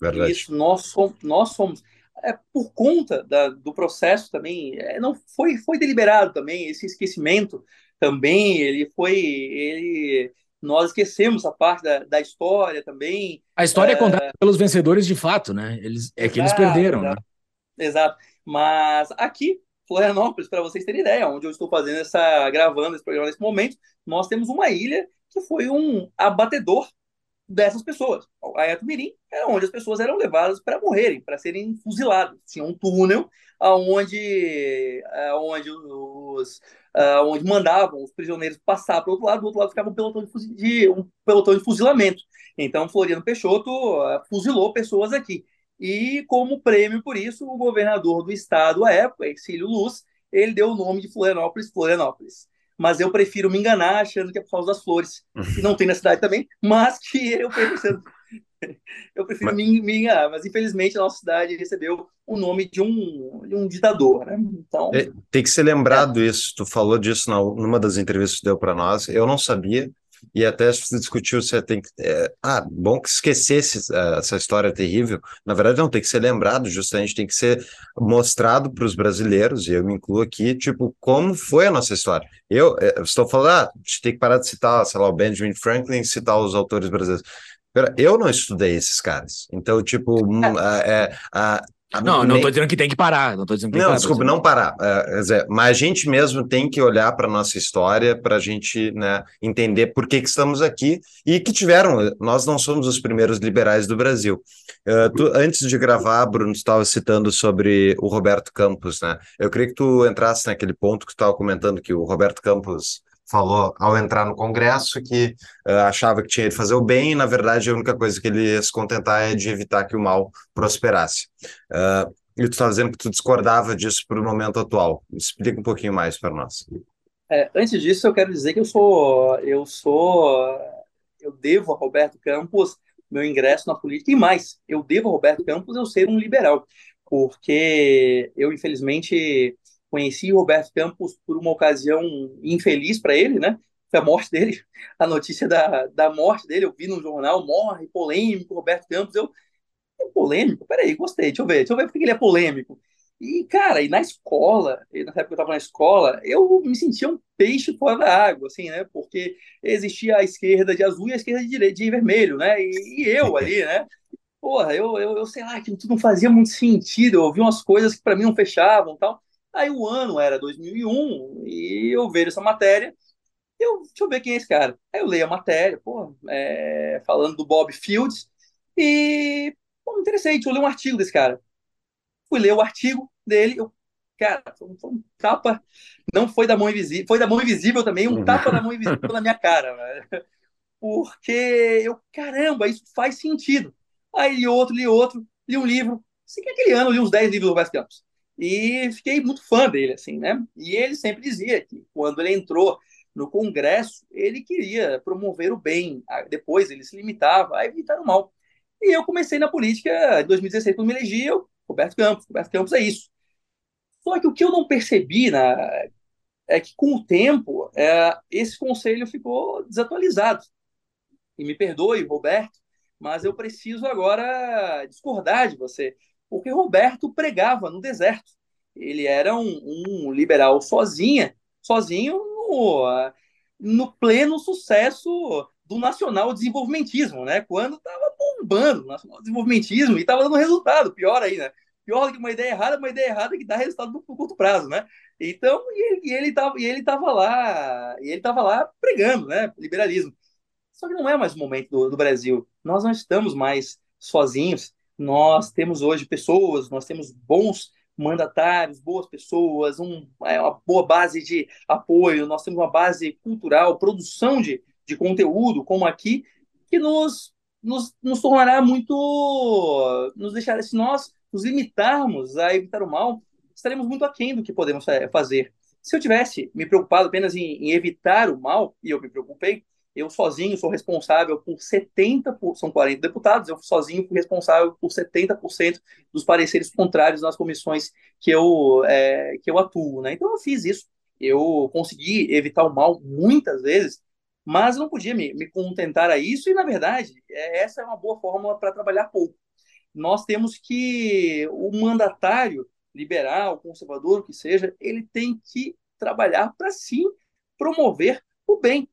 Verdade. Isso, nós somos, nós somos é, por conta da, do processo também, é, não foi, foi deliberado também esse esquecimento também, ele foi, ele, nós esquecemos a parte da, da história também. A história é, é contada pelos vencedores de fato, né? Eles, é que eles perderam, né? Exato. Mas aqui, Florianópolis, para vocês terem ideia, onde eu estou fazendo essa, gravando esse programa nesse momento, nós temos uma ilha que foi um abatedor dessas pessoas. A Etumirim é onde as pessoas eram levadas para morrerem, para serem fuziladas. Tinha um túnel aonde, aonde os onde mandavam os prisioneiros passar para o outro lado, do outro lado ficava um pelotão de, de, um pelotão de fuzilamento. Então, Floriano Peixoto uh, fuzilou pessoas aqui. E, como prêmio por isso, o governador do estado à época, Exílio Luz, ele deu o nome de Florianópolis, Florianópolis mas eu prefiro me enganar achando que é por causa das flores, que não tem na cidade também, mas que eu prefiro, eu prefiro mas... me, me enganar. Mas infelizmente a nossa cidade recebeu o nome de um, de um ditador, né? Então é, tem que ser lembrado é. isso. Tu falou disso na, numa das entrevistas que deu para nós. Eu não sabia. E até se discutiu se tem que. É, ah, bom que esquecesse essa história terrível. Na verdade, não tem que ser lembrado, justamente tem que ser mostrado para os brasileiros, e eu me incluo aqui, tipo, como foi a nossa história. Eu, é, eu estou falando, ah, a gente tem que parar de citar, sei lá, o Benjamin Franklin, citar os autores brasileiros. Eu não estudei esses caras. Então, tipo, é, é, não, não estou dizendo que tem que parar. Não estou dizendo que não, parar, desculpa, não parar. É, dizer, mas a gente mesmo tem que olhar para nossa história para a gente né, entender por que, que estamos aqui e que tiveram. Nós não somos os primeiros liberais do Brasil. Uh, tu, antes de gravar, Bruno, estava citando sobre o Roberto Campos, né? Eu queria que tu entrasse naquele ponto que tu estava comentando que o Roberto Campos falou ao entrar no Congresso que uh, achava que tinha de fazer o bem e, na verdade, a única coisa que ele ia se contentar é de evitar que o mal prosperasse. Uh, e tu estava dizendo que tu discordava disso para o momento atual. Explica um pouquinho mais para nós. É, antes disso, eu quero dizer que eu sou, eu sou, eu devo a Roberto Campos meu ingresso na política e mais, eu devo a Roberto Campos eu ser um liberal, porque eu infelizmente Conheci o Roberto Campos por uma ocasião infeliz para ele, né? Foi a morte dele, a notícia da, da morte dele. Eu vi no jornal, morre, polêmico, Roberto Campos. Eu, é polêmico? Peraí, gostei, deixa eu ver, deixa eu ver porque ele é polêmico. E, cara, e na escola, e na época que eu estava na escola, eu me sentia um peixe fora da água, assim, né? Porque existia a esquerda de azul e a esquerda de, direito, de vermelho, né? E, e eu ali, né? Porra, eu, eu, eu sei lá, que tudo não fazia muito sentido. Eu ouvi umas coisas que para mim não fechavam tal. Aí o ano era 2001 e eu vejo essa matéria. Eu, deixa eu ver quem é esse cara. Aí eu leio a matéria, pô, é, falando do Bob Fields e pô, deixa eu ler um artigo desse cara. Fui ler o artigo dele, eu, cara, foi um, foi um tapa, não foi da mão invisível, foi da mão invisível também, um tapa da mão invisível na minha cara, velho. Porque eu, caramba, isso faz sentido. Aí li outro, li outro, li um livro. Sei que aquele ano eu li uns 10 livros do Roberto Campos. E fiquei muito fã dele, assim, né? E ele sempre dizia que quando ele entrou no Congresso, ele queria promover o bem. Depois ele se limitava a evitar o mal. E eu comecei na política em 2016, quando me elegi, eu, Roberto Campos. Roberto Campos é isso. Só que o que eu não percebi na, é que, com o tempo, é, esse conselho ficou desatualizado. E me perdoe, Roberto, mas eu preciso agora discordar de você porque Roberto pregava no deserto. Ele era um, um liberal sozinha, sozinho no, no, pleno sucesso do nacional desenvolvimentismo, né? Quando estava bombando o nacional desenvolvimentismo e estava dando resultado, pior aí, né? Pior do que uma ideia errada, uma ideia errada que dá resultado no curto prazo, né? Então, e, ele estava e ele tava lá, e ele estava lá pregando, né? Liberalismo. Só que não é mais o momento do, do Brasil. Nós não estamos mais sozinhos nós temos hoje pessoas, nós temos bons mandatários, boas pessoas, um, é, uma boa base de apoio, nós temos uma base cultural, produção de, de conteúdo, como aqui, que nos, nos, nos tornará muito. nos deixará, se nós nos limitarmos a evitar o mal, estaremos muito aquém do que podemos fazer. Se eu tivesse me preocupado apenas em, em evitar o mal, e eu me preocupei, eu sozinho sou responsável por 70%, por, são 40 deputados, eu sozinho fui responsável por 70% dos pareceres contrários nas comissões que eu, é, que eu atuo. Né? Então eu fiz isso. Eu consegui evitar o mal muitas vezes, mas não podia me, me contentar a isso, e na verdade, é, essa é uma boa fórmula para trabalhar pouco. Nós temos que o mandatário liberal, conservador, o que seja, ele tem que trabalhar para sim promover o bem,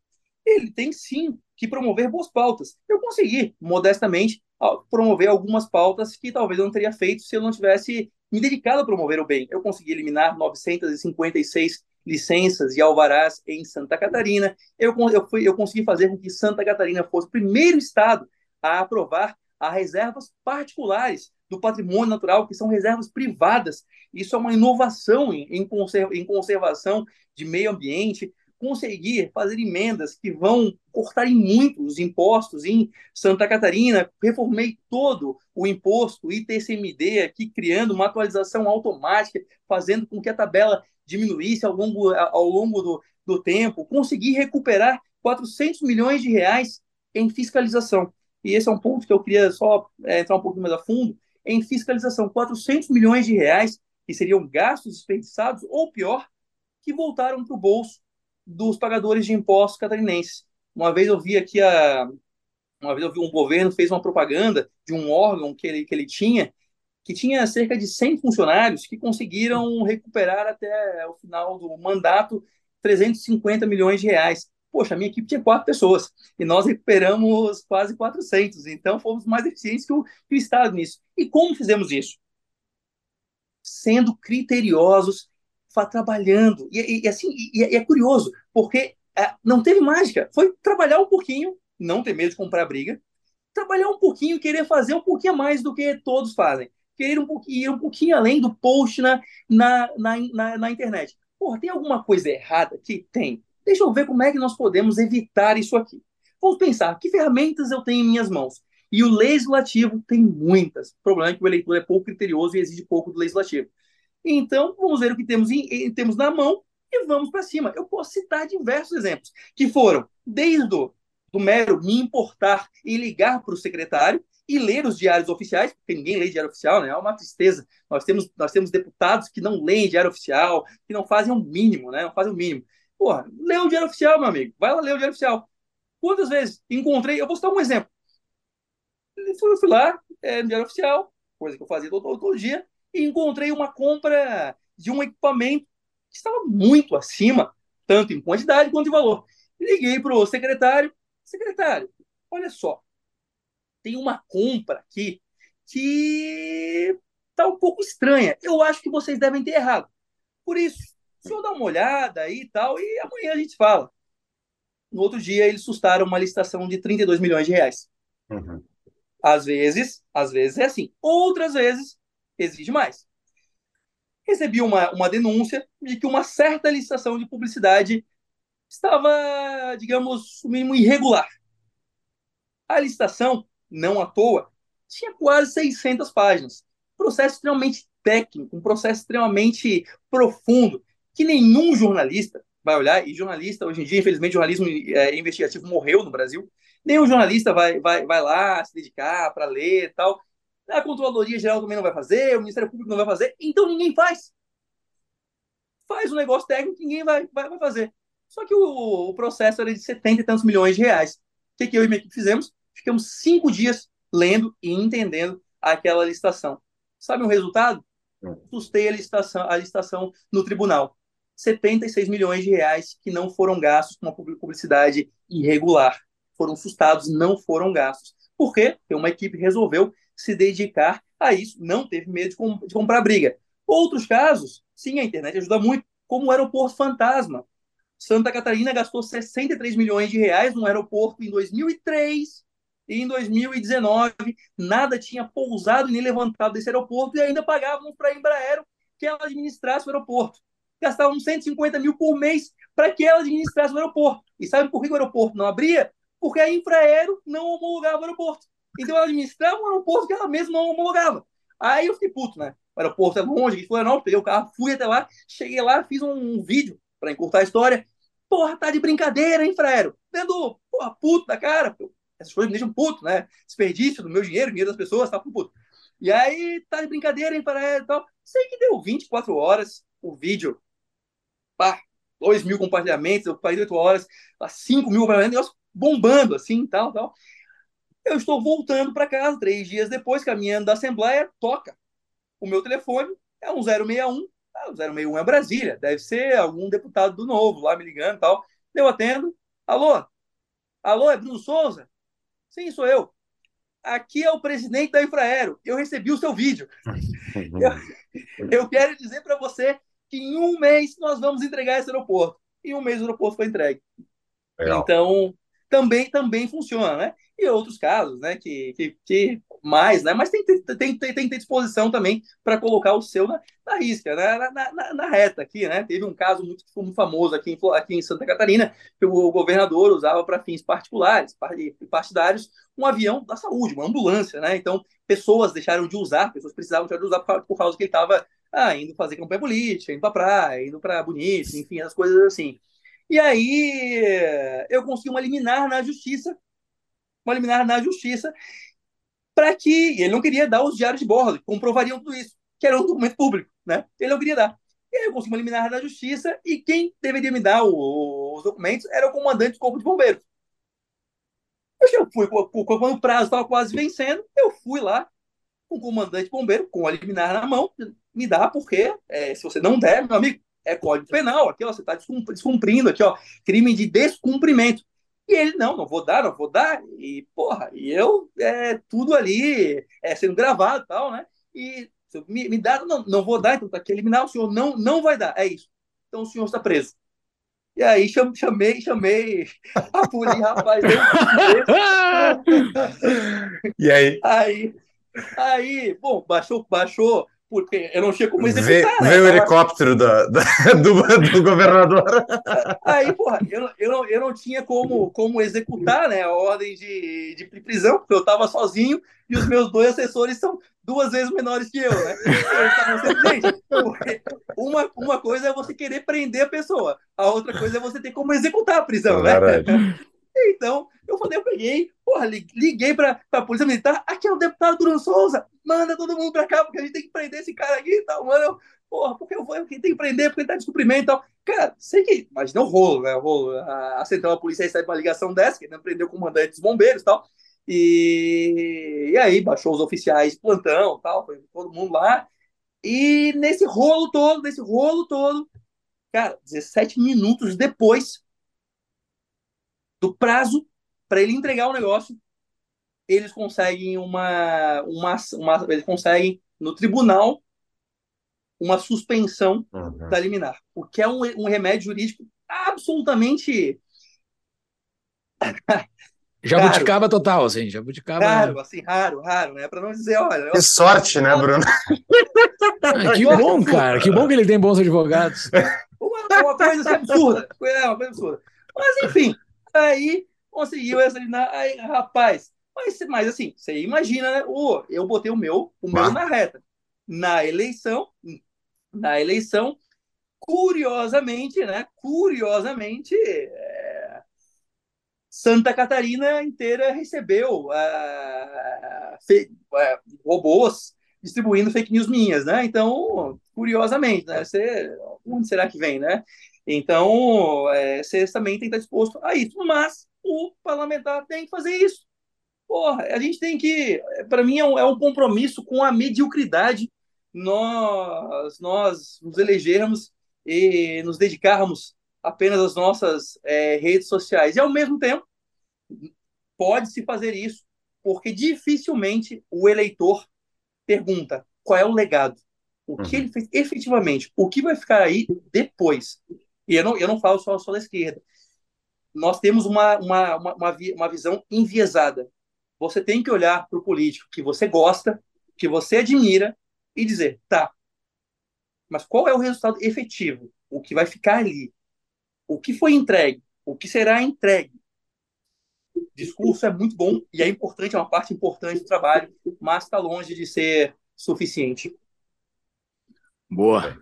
ele tem sim que promover boas pautas. Eu consegui, modestamente, promover algumas pautas que talvez eu não teria feito se eu não tivesse me dedicado a promover o bem. Eu consegui eliminar 956 licenças e alvarás em Santa Catarina. Eu, eu, fui, eu consegui fazer com que Santa Catarina fosse o primeiro estado a aprovar as reservas particulares do patrimônio natural, que são reservas privadas. Isso é uma inovação em, em, conserv, em conservação de meio ambiente, conseguir fazer emendas que vão cortar em muito os impostos em Santa Catarina, reformei todo o imposto ITCMD aqui, criando uma atualização automática, fazendo com que a tabela diminuísse ao longo, ao longo do, do tempo, consegui recuperar 400 milhões de reais em fiscalização. E esse é um ponto que eu queria só é, entrar um pouquinho mais a fundo, em fiscalização, 400 milhões de reais que seriam gastos desperdiçados, ou pior, que voltaram para o bolso dos pagadores de impostos catarinenses. Uma vez eu vi aqui a. Uma vez eu vi um governo fez uma propaganda de um órgão que ele, que ele tinha, que tinha cerca de 100 funcionários que conseguiram recuperar até o final do mandato 350 milhões de reais. Poxa, a minha equipe tinha quatro pessoas e nós recuperamos quase 400. Então, fomos mais eficientes que o, que o Estado nisso. E como fizemos isso? Sendo criteriosos, trabalhando. E, e assim, e, e, é curioso, porque é, não teve mágica. Foi trabalhar um pouquinho, não ter medo de comprar briga, trabalhar um pouquinho, querer fazer um pouquinho mais do que todos fazem. Querer um pouquinho, ir um pouquinho além do post na, na, na, na, na internet. Porra, tem alguma coisa errada que tem? Deixa eu ver como é que nós podemos evitar isso aqui. Vamos pensar, que ferramentas eu tenho em minhas mãos? E o legislativo tem muitas. O problema é que o eleitor é pouco criterioso e exige pouco do legislativo. Então, vamos ver o que temos, em, temos na mão e vamos para cima. Eu posso citar diversos exemplos, que foram desde o do mero me importar e ligar para o secretário e ler os diários oficiais, porque ninguém lê diário oficial, né? É uma tristeza. Nós temos, nós temos deputados que não leem diário oficial, que não fazem o mínimo, né? Não fazem o mínimo. Porra, lê o diário oficial, meu amigo. Vai lá ler o diário oficial. Quantas vezes encontrei, eu vou citar um exemplo. Eu fui, lá, é, no diário oficial, coisa que eu fazia todo, todo dia, e encontrei uma compra de um equipamento que estava muito acima, tanto em quantidade quanto em valor. Liguei para o secretário, secretário, olha só, tem uma compra aqui que está um pouco estranha. Eu acho que vocês devem ter errado. Por isso, o senhor dá uma olhada aí e tal, e amanhã a gente fala. No outro dia, eles sustaram uma licitação de 32 milhões de reais. Uhum. Às vezes, às vezes é assim. Outras vezes, exige mais. Recebi uma, uma denúncia de que uma certa licitação de publicidade estava, digamos, no mínimo irregular. A licitação, não à toa, tinha quase 600 páginas. Processo extremamente técnico, um processo extremamente profundo, que nenhum jornalista vai olhar, e jornalista, hoje em dia, infelizmente, o jornalismo é, investigativo morreu no Brasil, nenhum jornalista vai, vai, vai lá se dedicar para ler e tal. A Controladoria Geral também não vai fazer, o Ministério Público não vai fazer, então ninguém faz. Faz um negócio técnico, ninguém vai, vai, vai fazer. Só que o, o, processo era de 70 e tantos milhões de reais. O que, que eu e minha equipe fizemos? Ficamos cinco dias lendo e entendendo aquela licitação. Sabe o resultado? Sustei a licitação, a licitação no tribunal. 76 milhões de reais que não foram gastos com uma publicidade irregular. Foram sustados, não foram gastos. Por quê? Porque uma equipe resolveu se dedicar a isso, não teve medo de, com, de comprar briga. Outros casos, sim, a internet ajuda muito, como o aeroporto fantasma. Santa Catarina gastou 63 milhões de reais no aeroporto em 2003 e em 2019 nada tinha pousado nem levantado desse aeroporto e ainda pagávamos para a Embraer que ela administrasse o aeroporto. Gastavam 150 mil por mês para que ela administrasse o aeroporto. E sabe por que o aeroporto não abria? Porque a Infraero não homologava o aeroporto. Então ela administrava um aeroporto que ela mesma não homologava. Aí eu fiquei puto, né? O aeroporto é longe, aqui não peguei o carro, fui até lá, cheguei lá, fiz um vídeo para encurtar a história. Porra, tá de brincadeira, hein, Fraero? Dando, porra, puto da cara. Essas coisas me deixam puto, né? Desperdício do meu dinheiro, dinheiro das pessoas, tá puto. E aí, tá de brincadeira, hein, Fraero e tal. Sei que deu 24 horas o vídeo. Pá, 2 mil compartilhamentos, 48 horas, 5 mil compartilhamentos, negócio bombando, assim, tal, tal. Eu estou voltando para casa três dias depois, caminhando da Assembleia, toca. O meu telefone é um 061. Ah, o 061 é Brasília, deve ser algum deputado do Novo lá me ligando e tal. Eu atendo. Alô? Alô, é Bruno Souza? Sim, sou eu. Aqui é o presidente da Infraero. Eu recebi o seu vídeo. eu, eu quero dizer para você que em um mês nós vamos entregar esse aeroporto. Em um mês o aeroporto foi entregue. Legal. Então, também também funciona, né? E outros casos, né, que, que, que mais, né? Mas tem, tem, tem, tem, que ter disposição também para colocar o seu na, na risca, né? na, na, na, reta aqui, né? Teve um caso muito, muito famoso aqui em, aqui em Santa Catarina, que o governador usava para fins particulares, partidários, um avião da saúde, uma ambulância, né? Então, pessoas deixaram de usar, pessoas precisavam de usar por, por causa que ele estava ah, indo fazer campanha política, indo para praia, indo para bonito, enfim, as coisas assim. E aí eu consegui uma liminar na justiça, uma liminar na justiça, para que ele não queria dar os diários de bordo, comprovariam tudo isso, que era um documento público, né? Ele não queria dar. E aí eu consegui uma liminar na justiça e quem deveria me dar o, os documentos era o comandante do Corpo de Bombeiros. Eu fui, quando o prazo estava quase vencendo, eu fui lá com o comandante bombeiro, com a liminar na mão, me dá, porque é, se você não der, meu amigo, é código penal, aqui, ó, você está descumprindo aqui, ó, crime de descumprimento. E ele, não, não vou dar, não vou dar. E, porra, e eu, é, tudo ali é, sendo gravado e tal, né? E me, me dá, não, não vou dar, então tá aqui eliminar, o senhor não, não vai dar. É isso. Então o senhor está preso. E aí chamei, chamei a polícia, rapaz. e aí? Aí, aí, bom, baixou, baixou porque eu não tinha como executar. Vê, né? o helicóptero do, do, do, governador. Aí, porra, eu, eu, não, eu não tinha como, como executar né, a ordem de, de prisão, porque eu estava sozinho e os meus dois assessores são duas vezes menores que eu, né? gente, uma, uma coisa é você querer prender a pessoa, a outra coisa é você ter como executar a prisão, né? Então, eu falei, eu peguei, porra, liguei para a Polícia Militar, aqui é o deputado Bruno Souza, manda todo mundo para cá, porque a gente tem que prender esse cara aqui e tal, mano. porra, porque eu vou, quem tem que prender, porque ele tá de descobrimento e tal. Cara, sei que, imagina o rolo, né? Rolo, a, a central da polícia recebe uma ligação dessa, que não prendeu o comandante dos bombeiros e tal. E, e aí baixou os oficiais plantão tal, foi todo mundo lá. E nesse rolo todo, nesse rolo todo, cara, 17 minutos depois, do prazo para ele entregar o negócio, eles conseguem uma, uma, uma eles conseguem no tribunal uma suspensão uhum. da liminar, o que é um, um remédio jurídico absolutamente Jabuticaba total, assim, jabuticaba. Raro, assim, raro, raro, né? Para não dizer, olha. Que sorte, né, Bruno? Ah, que bom, cara. Que bom que ele tem bons advogados. Uma, uma coisa assim, absurda. É uma coisa absurda. Mas, enfim, Aí conseguiu essa aí, rapaz. Mas, mas assim, você imagina, né? Oh, eu botei o meu, o meu na reta. Na eleição, na eleição, curiosamente, né? Curiosamente, é... Santa Catarina inteira recebeu uh, fe... uh, robôs distribuindo fake news minhas, né? Então, curiosamente, né? Você, onde será que vem, né? Então, é, você também tem que estar disposto a isso. Mas o parlamentar tem que fazer isso. Porra, a gente tem que. Para mim, é um, é um, compromisso com a mediocridade nós, nós nos elegermos e nos dedicarmos apenas às nossas é, redes sociais. E, ao mesmo tempo, pode-se fazer isso, porque dificilmente o eleitor pergunta qual é o legado, o que uhum. ele fez efetivamente, o que vai ficar aí depois. E eu não, eu não falo só, só da esquerda. Nós temos uma, uma, uma, uma, uma visão enviesada. Você tem que olhar para o político que você gosta, que você admira, e dizer, tá, mas qual é o resultado efetivo? O que vai ficar ali? O que foi entregue? O que será entregue? Discurso é muito bom e é importante, é uma parte importante do trabalho, mas está longe de ser suficiente. Boa.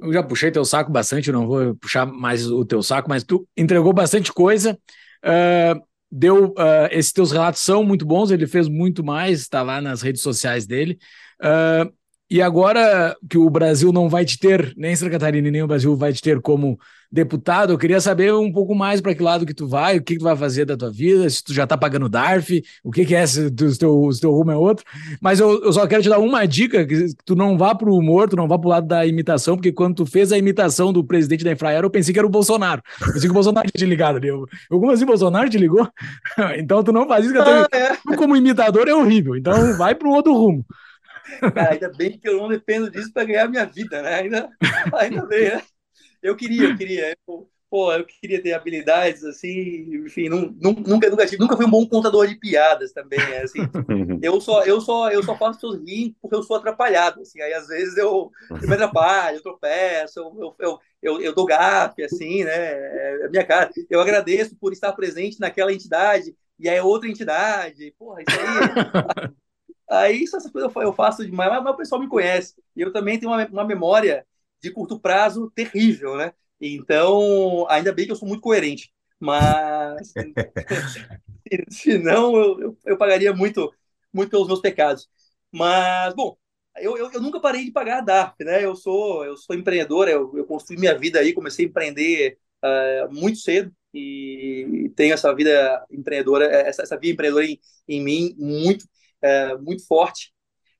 Eu já puxei teu saco bastante, não vou puxar mais o teu saco, mas tu entregou bastante coisa. Uh, deu uh, esses teus relatos são muito bons, ele fez muito mais, está lá nas redes sociais dele. Uh, e agora que o Brasil não vai te ter, nem Santa Catarina nem o Brasil vai te ter como deputado, eu queria saber um pouco mais para que lado que tu vai, o que, que tu vai fazer da tua vida, se tu já tá pagando DARF, o que, que é, se, o teu, se teu rumo é outro. Mas eu, eu só quero te dar uma dica, que tu não vá pro humor, tu não vá pro lado da imitação, porque quando tu fez a imitação do presidente da Infraero, eu pensei que era o Bolsonaro. Eu pensei que o Bolsonaro tinha te ligado ali. Eu, eu, como assim, Bolsonaro te ligou? então tu não faz isso, que eu tô, ah, é. como imitador é horrível. Então vai pro outro rumo. Cara, ainda bem que eu não dependo disso para ganhar minha vida, né? Ainda, ainda bem, né? Eu queria, eu queria. Eu, pô, eu queria ter habilidades assim, enfim, não, nunca, nunca tive, nunca fui um bom contador de piadas também, né? assim. Eu só, eu só, eu só faço pessoas rir porque eu sou atrapalhado, assim. Aí às vezes eu, eu me atrapalho, eu tropeço, eu, eu, eu, eu, dou gafe, assim, né? É a minha cara. Eu agradeço por estar presente naquela entidade e aí é outra entidade. Porra, isso aí Aí essas coisas eu faço demais, mas, mas o pessoal me conhece. E eu também tenho uma, uma memória de curto prazo terrível, né? Então, ainda bem que eu sou muito coerente. Mas senão eu, eu, eu, pagaria muito, muito pelos meus pecados. Mas, bom, eu, eu, eu, nunca parei de pagar a DARF, né? Eu sou, eu sou empreendedor, eu, eu construí minha vida aí, comecei a empreender uh, muito cedo e tenho essa vida empreendedora, essa, essa vida empreendedora em, em mim muito, uh, muito forte.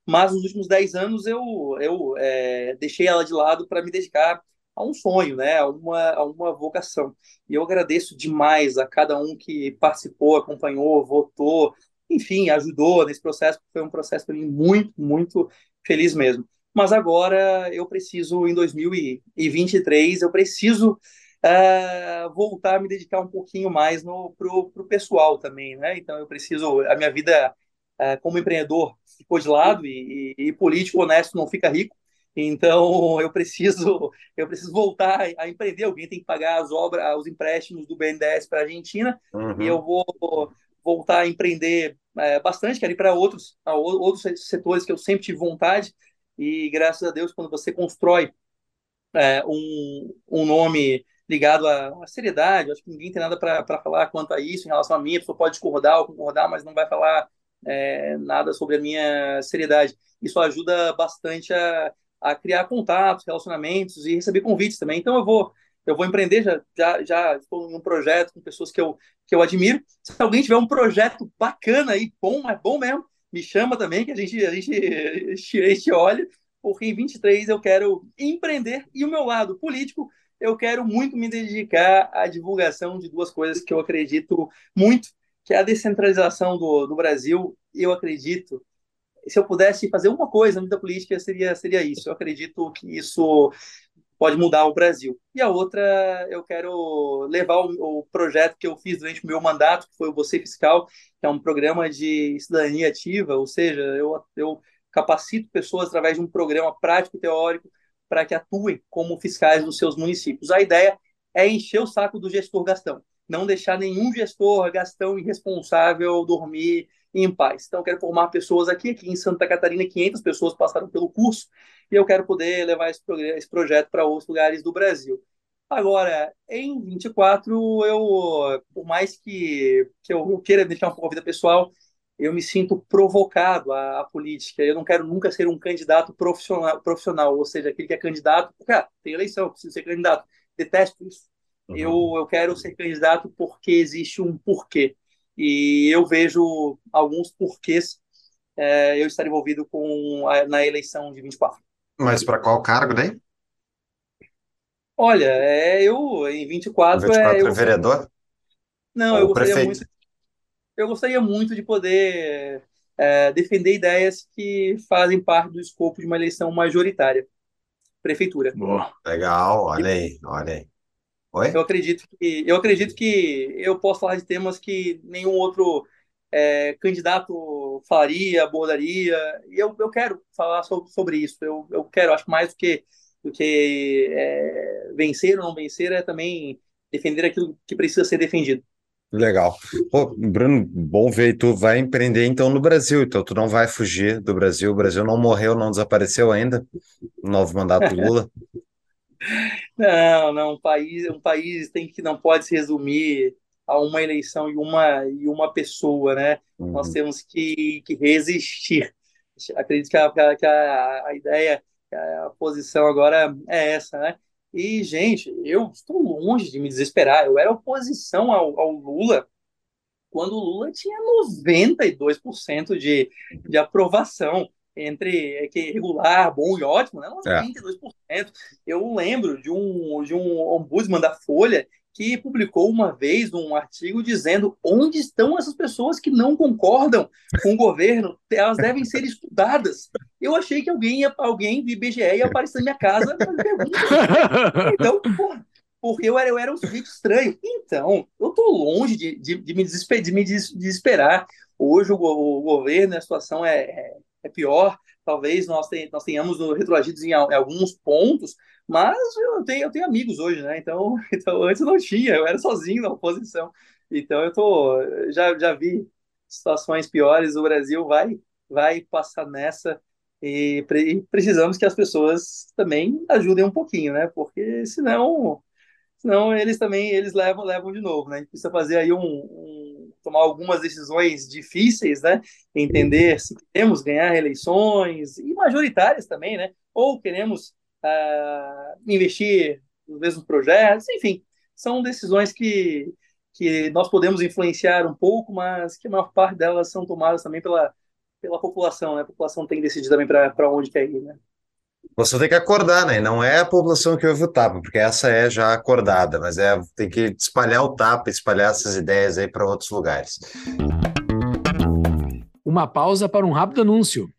Mas nos últimos 10 anos eu, eu é, deixei ela de lado para me dedicar a um sonho, né, a uma, a uma vocação. E eu agradeço demais a cada um que participou, acompanhou, votou, enfim, ajudou nesse processo, foi um processo para mim muito, muito feliz mesmo. Mas agora eu preciso, em 2023, eu preciso uh, voltar a me dedicar um pouquinho mais no, pro, pro pessoal também, né? Então eu preciso, a minha vida como empreendedor ficou de lado e, e, e político honesto não fica rico. Então eu preciso eu preciso voltar a empreender. Alguém tem que pagar as obras, os empréstimos do BNDES para a Argentina uhum. e eu vou voltar a empreender é, bastante. Quero ir para outros outros setores que eu sempre tive vontade e graças a Deus quando você constrói é, um, um nome ligado à, à, seriedade, acho que ninguém tem nada para falar quanto a isso em relação a mim. A pessoa pode discordar ou concordar, mas não vai falar é, nada sobre a minha seriedade. Isso ajuda bastante a a criar contatos, relacionamentos e receber convites também. Então eu vou eu vou empreender, já, já, já estou projeto com pessoas que eu, que eu admiro. Se alguém tiver um projeto bacana aí, bom, é bom mesmo, me chama também, que a gente, a gente este olha, porque em 23 eu quero empreender e o meu lado político, eu quero muito me dedicar à divulgação de duas coisas que eu acredito muito, que é a descentralização do, do Brasil. Eu acredito se eu pudesse fazer uma coisa na vida política, seria, seria isso. Eu acredito que isso pode mudar o Brasil. E a outra, eu quero levar o, o, projeto que eu fiz durante o meu mandato, que foi o Você Fiscal, que é um programa de cidadania ativa, ou seja, eu, eu capacito pessoas através de um programa prático e teórico para que atuem como fiscais nos seus municípios. A ideia é encher o saco do gestor Gastão, não deixar nenhum gestor Gastão irresponsável dormir em paz. Então, eu quero formar pessoas aqui, aqui em Santa Catarina, 500 pessoas passaram pelo curso, e eu quero poder levar esse, esse projeto para outros lugares do Brasil. Agora, em 24, eu, por mais que, que eu, queira deixar um pouco a vida pessoal, eu me sinto provocado à, à, política. Eu não quero nunca ser um candidato profissional, profissional ou seja, aquele que é candidato, porque ah, tem eleição, preciso ser candidato. Detesto isso. Uhum. Eu, eu quero ser candidato porque existe um porquê e eu vejo alguns porquês é, eu estar envolvido com a, na eleição de 24. Mas para qual cargo daí? Olha, é, eu em 24, 24 é, eu, é vereador? Não, Ou eu gostaria prefeito? muito. Eu gostaria muito de poder é, defender ideias que fazem parte do escopo de uma eleição majoritária, prefeitura. Boa. Legal, olha aí, olha aí. Oi? Eu acredito que eu acredito que eu posso falar de temas que nenhum outro é, candidato faria, abordaria. E eu, eu quero falar sobre, sobre isso. Eu, eu quero, acho mais do que do que é, vencer ou não vencer é também defender aquilo que precisa ser defendido. Legal. Pô, Bruno, bom ver. Tu vai empreender então no Brasil, então tu não vai fugir do Brasil. O Brasil não morreu, não desapareceu ainda. Novo mandato Lula. Não, não, um país, um país tem que não pode se resumir a uma eleição e uma e uma pessoa, né? Uhum. Nós temos que, que resistir. Acredito que a, que a, a ideia, a posição agora é essa, né? E, gente, eu estou longe de me desesperar. Eu era oposição ao, ao Lula quando o Lula tinha 92% de, de aprovação entre é, que regular, bom e ótimo, né? 92%. É. Eu lembro de um, de um ombudsman da Folha que publicou uma vez um artigo dizendo onde estão essas pessoas que não concordam com o governo, elas devem ser estudadas. Eu achei que alguém, ia, alguém do IBGE ia aparecer na minha casa. Então, porra, porque eu era, eu era um sujeito estranho. Então, eu tô longe de, de, de me, de me desesperar. Hoje o, o governo, a situação é, é é pior. Talvez nós, nós tenhamos retroagidos em, em, alguns pontos, mas eu tenho, eu tenho amigos hoje, né? Então, então antes eu não tinha, eu era sozinho na oposição. Então eu tô, já, já vi situações piores, o Brasil vai, vai passar nessa e, pre, e precisamos que as pessoas também ajudem um pouquinho, né? Porque senão, senão eles também eles levam, levam de novo, né? A gente precisa fazer aí um, um tomar algumas decisões difíceis, né? Entender se queremos ganhar eleições e majoritárias também, né? Ou queremos uh, investir nos mesmos projetos, enfim. são decisões que, que nós podemos influenciar um pouco, mas que a maior parte delas são tomadas também pela, pela população, né? A população tem que decidir também para onde quer ir, né? Você tem que acordar, né? não é a população que ouve o tapa, porque essa é já acordada, mas é tem que espalhar o tapa, espalhar essas ideias aí para outros lugares. Uma pausa para um rápido anúncio.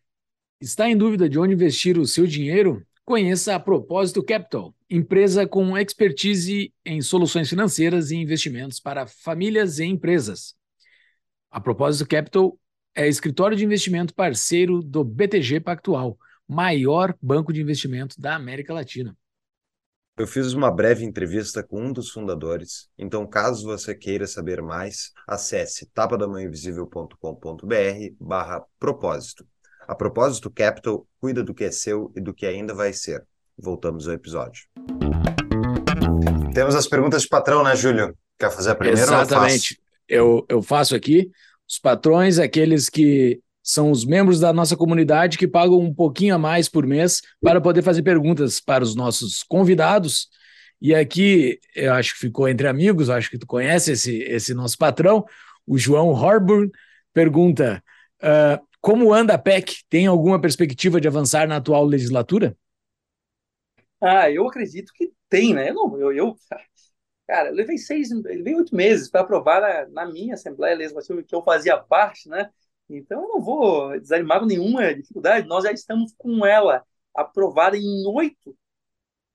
Está em dúvida de onde investir o seu dinheiro? Conheça a Propósito Capital, empresa com expertise em soluções financeiras e investimentos para famílias e empresas. A Propósito Capital é escritório de investimento parceiro do BTG Pactual maior banco de investimento da América Latina. Eu fiz uma breve entrevista com um dos fundadores, então caso você queira saber mais, acesse tapadamãoinvisível.com.br barra propósito. A propósito Capital cuida do que é seu e do que ainda vai ser. Voltamos ao episódio. Temos as perguntas de patrão, né, Júlio? Quer fazer a primeira Exatamente. Eu, eu faço aqui. Os patrões, aqueles que são os membros da nossa comunidade que pagam um pouquinho a mais por mês para poder fazer perguntas para os nossos convidados. E aqui, eu acho que ficou entre amigos, acho que tu conhece esse, esse nosso patrão, o João Horburn, pergunta: uh, como anda a PEC? Tem alguma perspectiva de avançar na atual legislatura? Ah, eu acredito que tem, né? Eu, não, eu, eu cara, eu levei seis, levei oito meses para aprovar na, na minha Assembleia Legislativa que eu fazia parte, né? Então, eu não vou desanimar com nenhuma dificuldade. Nós já estamos com ela aprovada em oito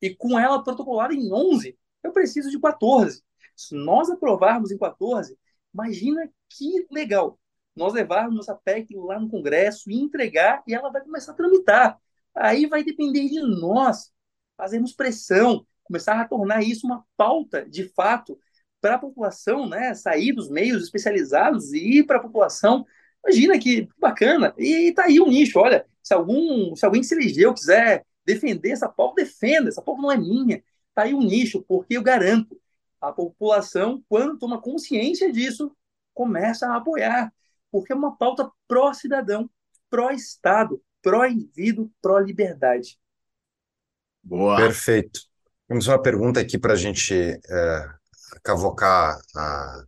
e com ela protocolada em onze. Eu preciso de 14. Se nós aprovarmos em 14, imagina que legal. Nós levarmos nossa PEC lá no Congresso e entregar e ela vai começar a tramitar. Aí vai depender de nós fazermos pressão, começar a tornar isso uma pauta de fato para a população, né? Sair dos meios especializados e ir para a população Imagina que bacana. E tá aí o nicho. Olha, se algum, se alguém que se elegeu quiser defender essa pauta, defenda. Essa pauta não é minha. Tá aí um nicho, porque eu garanto, a população, quando toma consciência disso, começa a apoiar. Porque é uma pauta pró-cidadão, pró-Estado, pró-indivíduo, pró-liberdade. Boa. Perfeito. Temos uma pergunta aqui para a gente é, cavocar a,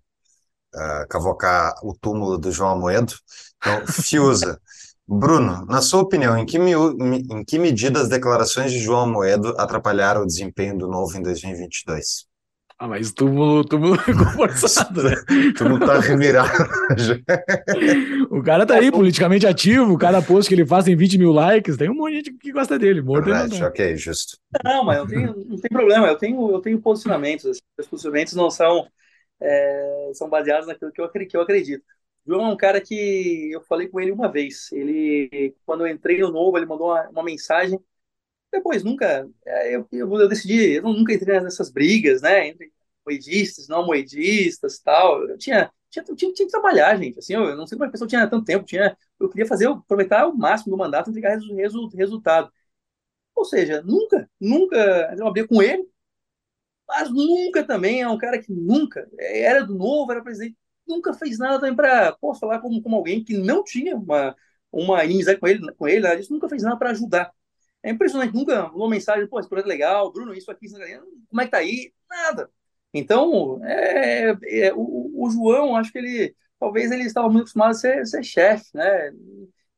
uh, cavocar o túmulo do João Amoedo. Então, Fiusa. Bruno, na sua opinião, em que, em que medida as declarações de João Amoedo atrapalharam o desempenho do Novo em 2022? Ah, mas túmulo, túmulo ficou forçado, né? túmulo tá revirado. o cara tá aí, politicamente ativo, cada post que ele faz tem 20 mil likes, tem um monte de gente que gosta dele, morto Verdade, ok, justo. Não, mas eu tenho, não tem problema, eu tenho, eu tenho posicionamentos, assim, os posicionamentos não são é, são baseados naquilo que eu, que eu acredito. João é um cara que eu falei com ele uma vez. Ele, quando eu entrei no novo, ele mandou uma, uma mensagem. Depois, nunca, é, eu, eu, eu, decidi, eu nunca entrei nessas brigas, né, entre moedistas, não moedistas, tal. Eu tinha, tinha, tinha, tinha que trabalhar, gente. Assim, eu, não sei como a pessoa tinha tanto tempo. Tinha, eu queria fazer, aproveitar o máximo do mandato e entregar resu, resultado. Ou seja, nunca, nunca eu abri com ele, mas nunca também é um cara que nunca era do novo, era presidente, nunca fez nada também para, falar como, como alguém que não tinha uma, uma inimizade com ele, com ele, nada nunca fez nada para ajudar. É impressionante, nunca uma mensagem, pô, esse projeto é legal, Bruno, isso aqui, isso aqui, como é que tá aí? Nada. Então, é, é, o, o, João, acho que ele, talvez ele estava muito acostumado a ser, ser chefe, né?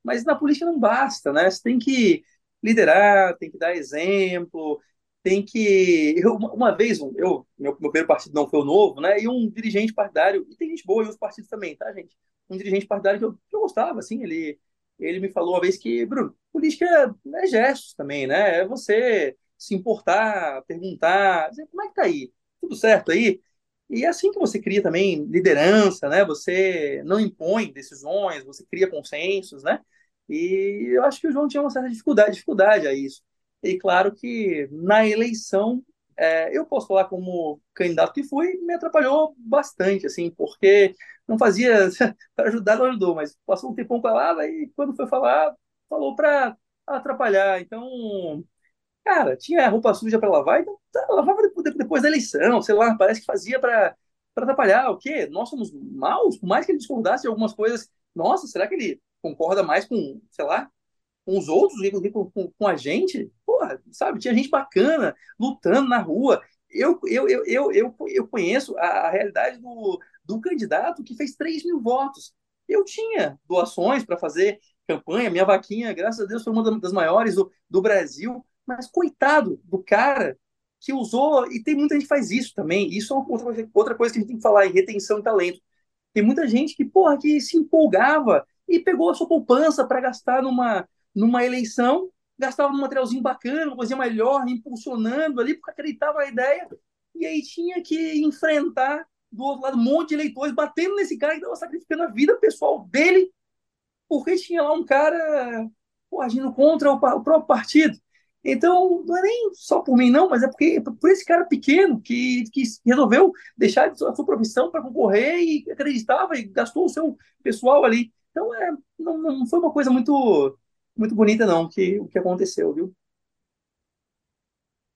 Mas na política não basta, né? Você tem que liderar, tem que dar exemplo, tem que. Eu, uma vez, eu, meu, meu primeiro partido não foi o novo, né? E um dirigente partidário, e tem gente boa em outros partidos também, tá, gente? Um dirigente partidário que eu, que eu gostava, assim, ele, ele me falou uma vez que, Bruno, política é, gestos também, né? É você se importar, perguntar, dizer, como é que tá aí? Tudo certo aí? E é assim que você cria também liderança, né? Você não impõe decisões, você cria consensos, né? E eu acho que o João tinha uma certa dificuldade, dificuldade a isso. E claro que na eleição, é, eu posso falar como candidato que fui, me atrapalhou bastante, assim, porque não fazia para ajudar, não ajudou, mas passou um tempão com ela e quando foi falar, falou para atrapalhar. Então, cara, tinha roupa suja para lavar, então tá, lavava depois da eleição, sei lá, parece que fazia para atrapalhar. O quê? Nós somos maus, por mais que ele discordasse de algumas coisas. Nossa, será que ele concorda mais com, sei lá, com os outros, inclusive com, com, a gente, porra, sabe? Tinha gente bacana lutando na rua. eu, eu, eu, eu, eu, eu conheço a, a realidade do, do candidato que fez 3 mil votos. Eu tinha doações para fazer campanha, minha vaquinha, graças a Deus, foi uma das maiores do, do Brasil, mas coitado do cara que usou, e tem muita gente que faz isso também, isso é outra, outra coisa que a gente tem que falar em retenção de talento. Tem muita gente que, porra, que se empolgava e pegou a sua poupança para gastar numa, numa eleição, gastava num materialzinho bacana, uma coisinha melhor, impulsionando ali, porque acreditava na ideia, e aí tinha que enfrentar do outro lado um monte de eleitores batendo nesse cara que estava sacrificando a vida pessoal dele, porque tinha lá um cara pô, agindo contra o, o próprio partido. Então, não é nem só por mim, não, mas é porque por esse cara pequeno que, que resolveu deixar a sua profissão para concorrer e acreditava e gastou o seu pessoal ali. Então, é, não, não foi uma coisa muito, muito bonita, não, que, o que aconteceu, viu?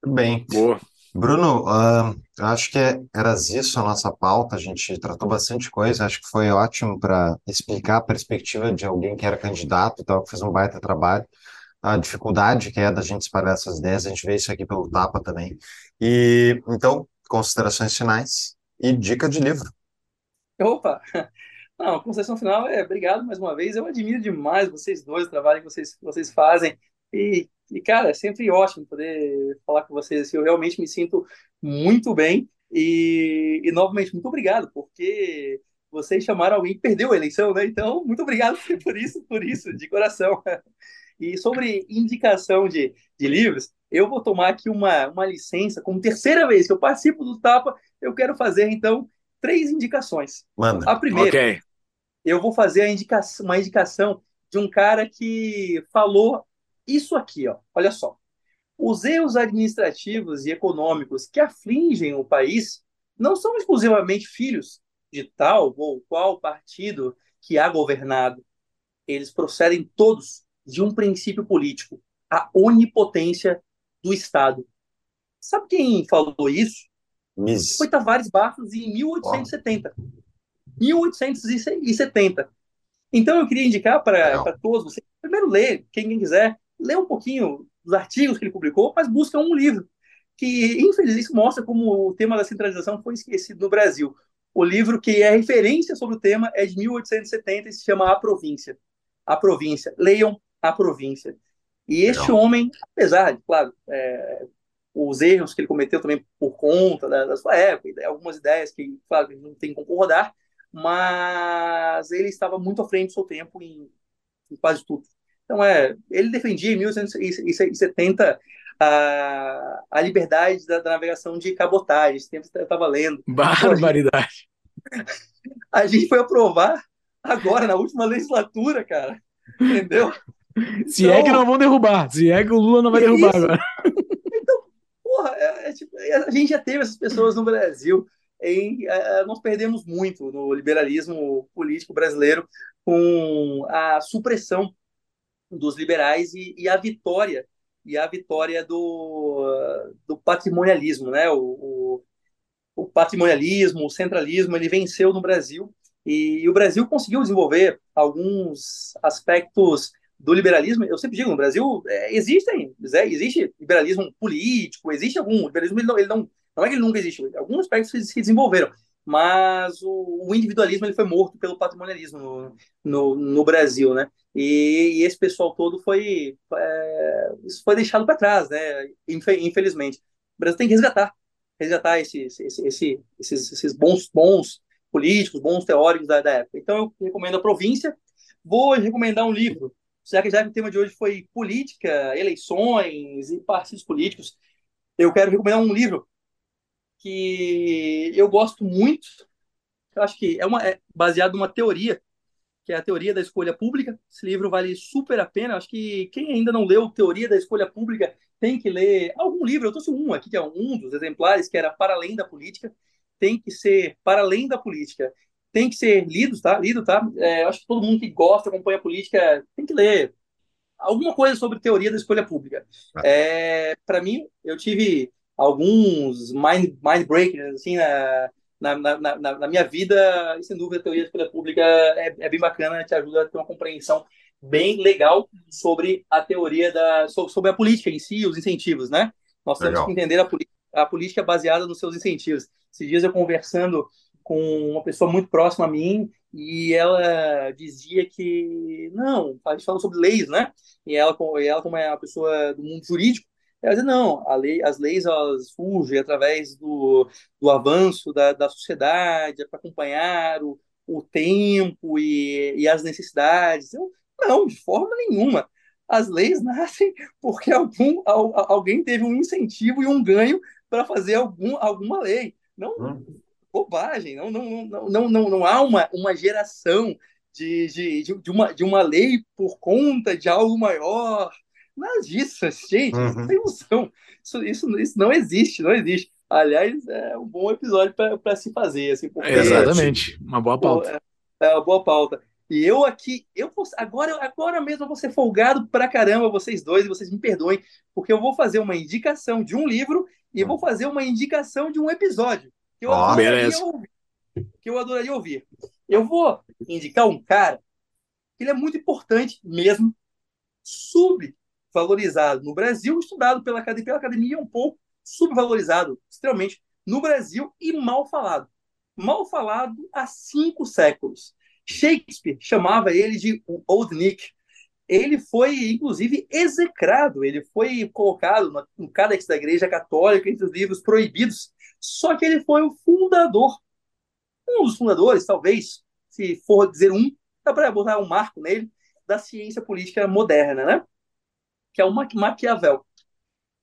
Bem. Boa. Bruno, uh, acho que era isso a nossa pauta, a gente tratou bastante coisa, acho que foi ótimo para explicar a perspectiva de alguém que era candidato, então, que fez um baita trabalho a dificuldade que é da gente espalhar essas ideias, a gente vê isso aqui pelo Tapa também. E então, considerações finais e dica de livro. Opa! Não, a consideração final é obrigado mais uma vez. Eu admiro demais vocês dois, o trabalho que vocês, que vocês fazem. E, e, cara, é sempre ótimo poder falar com vocês. Eu realmente me sinto muito bem. E, e novamente, muito obrigado, porque vocês chamaram alguém que perdeu a eleição, né? Então, muito obrigado por isso, por isso, de coração. E sobre indicação de, de livros, eu vou tomar aqui uma, uma licença, como terceira vez que eu participo do Tapa, eu quero fazer, então, três indicações. Manda. A primeira, okay. Eu vou fazer a indicação, uma indicação de um cara que falou isso aqui, ó. Olha só. Os erros administrativos e econômicos que afligem o país não são exclusivamente filhos de tal ou qual partido que há governado. Eles procedem todos de um princípio político, a onipotência do Estado. Sabe quem falou isso? Miss. Foi Tavares Barros em 1870. Oh. 1870. Então eu queria indicar para todos vocês, primeiro ler, quem quiser, ler um pouquinho dos artigos que ele publicou, mas busca um livro que, infelizmente, mostra como o tema da centralização foi esquecido no Brasil. O livro que é referência sobre o tema é de 1870 e se chama A Província. A Província. Leiam a província. E este Legal. homem, apesar de, claro, é, os erros que ele cometeu também por conta da, da sua época, algumas ideias que, claro, não tem como concordar, mas ele estava muito à frente do seu tempo em, em quase tudo. Então, é, ele defendia em 1870 a, a liberdade da, da navegação de cabotagem. Esse tempo eu estava lendo. Barbaridade. A gente foi aprovar agora, na última legislatura, cara. Entendeu? Se então, é que então não vão derrubar, se é que o Lula não vai derrubar isso. agora. Então, porra, é, é, tipo, a gente já teve essas pessoas no Brasil. Em, é, nós perdemos muito no liberalismo político brasileiro com a supressão dos liberais e, e a vitória e a vitória do, do patrimonialismo, né? O, o, o patrimonialismo, o centralismo, ele venceu no Brasil e, e o Brasil conseguiu desenvolver alguns aspectos do liberalismo, eu sempre digo, no Brasil é, existem, é, existe liberalismo político, existe algum, liberalismo ele não, ele não, não é que ele nunca existiu, alguns aspectos se desenvolveram, mas o, o, individualismo ele foi morto pelo patrimonialismo no, no, no Brasil, né? E, e, esse pessoal todo foi, é, isso foi deixado para trás, né? Infelizmente, o Brasil tem que resgatar, resgatar esse, esse, esse, esses, esses bons, bons políticos, bons teóricos da, da época. Então eu recomendo a província. Vou recomendar um livro já que, já que o tema de hoje foi política, eleições e partidos políticos, eu quero recomendar um livro que eu gosto muito. Eu acho que é, uma, é baseado numa teoria, que é a teoria da escolha pública. Esse livro vale super a pena. Eu acho que quem ainda não leu Teoria da Escolha Pública tem que ler algum livro. Eu trouxe um aqui, que é um dos exemplares, que era Para Além da Política. Tem que ser Para Além da Política tem que ser lido, tá? Lido, tá? É, acho que todo mundo que gosta, acompanha a política, tem que ler alguma coisa sobre teoria da escolha pública. Ah. É, Para mim, eu tive alguns mind, mind breakers assim na, na, na, na, minha vida, e sem dúvida a teoria da escolha pública é, é bem bacana, te ajuda a ter uma compreensão bem legal sobre a teoria da sobre, a política em si, os incentivos, né? Nós temos legal. que entender a política a política baseada nos seus incentivos. Esses dias eu conversando com uma pessoa muito próxima a mim e ela dizia que não, a gente falou sobre leis, né? E ela, e ela como é uma pessoa do mundo jurídico, ela dizia não, a lei, as leis elas surgem através do, do avanço da, da sociedade para acompanhar o, o tempo e, e as necessidades. Eu, não, de forma nenhuma. As leis nascem porque algum, alguém teve um incentivo e um ganho para fazer algum, alguma lei. Não, hum. bobagem. Não, não, não, não, não, não há uma, uma geração de, de, de, uma, de uma lei por conta de algo maior. Nada disso, gente. Uhum. Isso é ilusão. Isso, isso, isso não existe, não existe. Aliás, é um bom episódio para se fazer. Assim, porque, Exatamente. Uma boa pauta. É, é uma boa pauta. E eu aqui, eu vou, agora, agora mesmo eu vou ser folgado pra caramba, vocês dois, e vocês me perdoem, porque eu vou fazer uma indicação de um livro e vou fazer uma indicação de um episódio que eu, oh, adoraria, ouvir, que eu adoraria ouvir. Eu vou indicar um cara que ele é muito importante mesmo, subvalorizado no Brasil, estudado pela academia, pela academia um pouco, subvalorizado extremamente no Brasil e mal falado. Mal falado há cinco séculos. Shakespeare chamava ele de Old Nick. Ele foi, inclusive, execrado, ele foi colocado no, no Cádex da Igreja Católica entre os livros proibidos. Só que ele foi o fundador, um dos fundadores, talvez, se for dizer um, dá para botar um marco nele, da ciência política moderna, né? Que é o Maquiavel.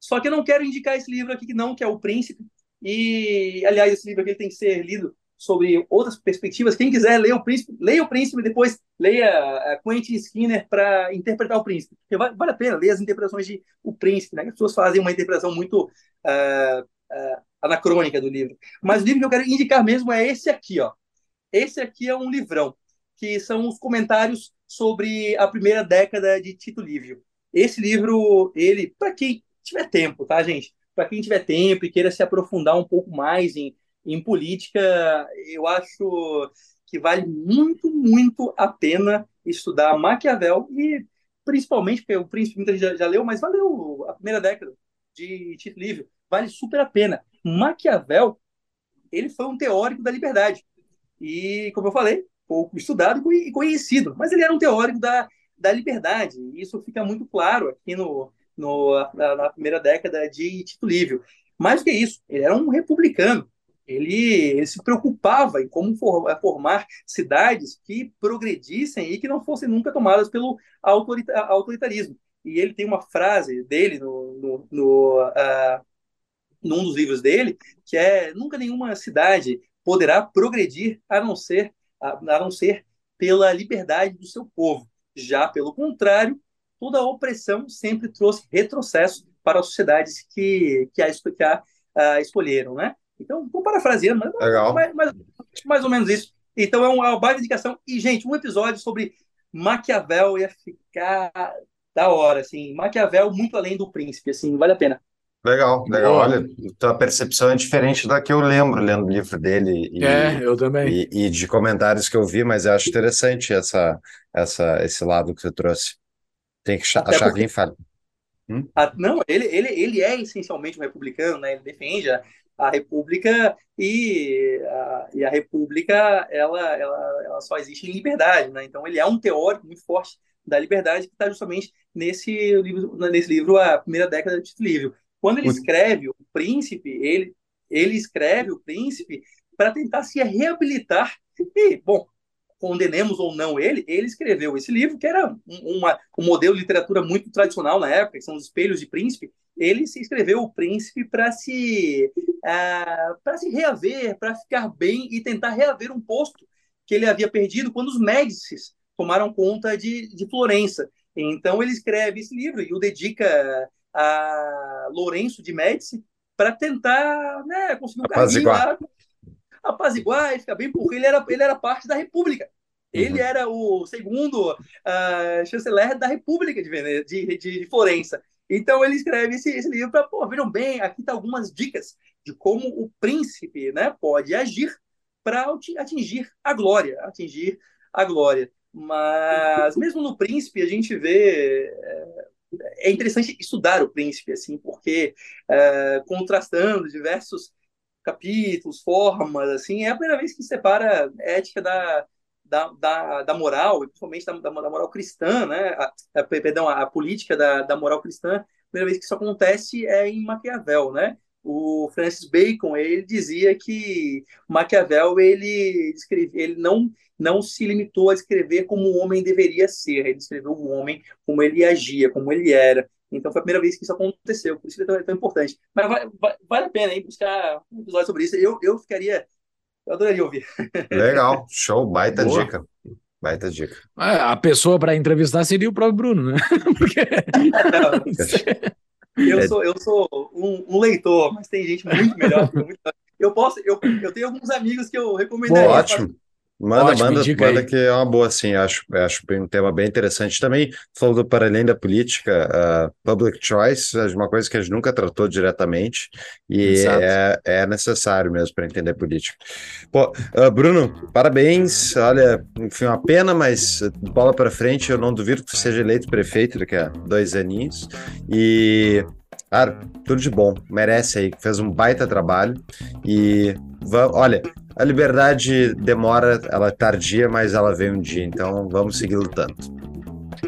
Só que eu não quero indicar esse livro aqui, não, que é O Príncipe. E, aliás, esse livro aqui tem que ser lido sobre outras perspectivas. Quem quiser ler o Príncipe, leia o Príncipe e depois leia a eh, Quentin Skinner para interpretar o Príncipe. Porque vale, vale, a pena ler as interpretações de O Príncipe, né? As pessoas fazem uma interpretação muito uh, uh, anacrônica do livro. Mas o livro que eu quero indicar mesmo é esse aqui, ó. Esse aqui é um livrão, que são os comentários sobre a primeira década de Tito Livio. Esse livro, ele, para quem tiver tempo, tá, gente? Para quem tiver tempo e queira se aprofundar um pouco mais em em política, eu acho que vale muito, muito a pena estudar Maquiavel e principalmente, porque o Príncipe muita gente já, já leu, mas valeu a primeira década de Tito Livre, vale super a pena. Maquiavel, ele foi um teórico da liberdade e, como eu falei, pouco estudado e conhecido, mas ele era um teórico da, da liberdade, e isso fica muito claro aqui no, no na, na primeira década de Tito Livre. Mais do que isso, ele era um republicano, ele, ele se preocupava em como eh, formar cidades que progredissem e que não fossem nunca tomadas pelo autoritarismo. E ele tem uma frase dele no, no, no uh, num dos livros dele que é nunca nenhuma cidade poderá progredir a não ser a, a não ser pela liberdade do seu povo. Já pelo contrário, toda a opressão sempre trouxe retrocesso para as sociedades que, que a, que a, a escolheram, né? Então, estou parafraseando, mas. Mais, mais, mais, ou menos isso. Então, é uma, baita indicação. E, gente, um episódio sobre Maquiavel ia ficar da hora, assim. Maquiavel muito além do príncipe, assim, vale a pena. Legal, legal. Boa. Olha, tua percepção é diferente da que eu lembro lendo o livro dele. E, é, eu também. E, e, de comentários que eu vi, mas eu acho interessante essa, essa, esse lado que você trouxe. Tem que achar porque... alguém fala. Hum? Ah, não, ele, ele, ele é essencialmente um republicano, né? Ele defende a, a República e a, e a República ela, ela, ela só existe em liberdade, né? Então ele é um teórico muito forte da liberdade que está justamente nesse livro, nesse livro a primeira década de Livro. Quando ele escreve o Príncipe, ele ele escreve o Príncipe para tentar se reabilitar e bom condenemos ou não ele, ele escreveu esse livro, que era um, uma, um modelo de literatura muito tradicional na época, que são os espelhos de príncipe. Ele se escreveu o príncipe para se, uh, para se reaver, para ficar bem e tentar reaver um posto que ele havia perdido quando os Médicis tomaram conta de, de Florença. Então ele escreve esse livro e o dedica a Lourenço de Médici para tentar né, conseguir um caminho lá apaziguar e ficar bem, porque ele era, ele era parte da República. Ele uhum. era o segundo uh, chanceler da República de, de, de, de Florença. Então ele escreve esse, esse livro para, pô, vejam bem, aqui tá algumas dicas de como o príncipe né, pode agir para atingir a glória, atingir a glória. Mas mesmo no príncipe a gente vê é, é interessante estudar o príncipe, assim, porque é, contrastando diversos capítulos, formas, assim, é a primeira vez que separa ética da, da, da, da moral, principalmente da, da, moral cristã, né? A, a, perdão, a, a política da, da moral cristã, a primeira vez que isso acontece é em Maquiavel, né? O Francis Bacon ele dizia que Maquiavel ele escreve, ele não não se limitou a escrever como o homem deveria ser, ele escreveu o homem como ele agia, como ele era. Então foi a primeira vez que isso aconteceu, por isso é tão, é tão importante. Mas vai, vai, vale a pena hein, buscar um episódio sobre isso. Eu, eu ficaria, eu adoraria ouvir. Legal, show, baita Boa. dica. Baita dica. A pessoa para entrevistar seria o próprio Bruno, né? Porque... Eu é. sou, eu sou um, um, leitor, mas tem gente muito melhor. muito... Eu posso, eu, eu tenho alguns amigos que eu recomendaria. ótimo. Manda, Ótimo, manda, manda que é uma boa, sim. Acho, acho um tema bem interessante. Também falou do para além da política, uh, public choice, é uma coisa que a gente nunca tratou diretamente e é, é necessário mesmo para entender política. Pô, uh, Bruno, parabéns. Olha, enfim, uma pena, mas bola para frente. Eu não duvido que você seja eleito prefeito daqui a dois aninhos. E Cara, tudo de bom, merece aí, fez um baita trabalho e olha, a liberdade demora, ela é tardia, mas ela vem um dia, então vamos seguir lutando.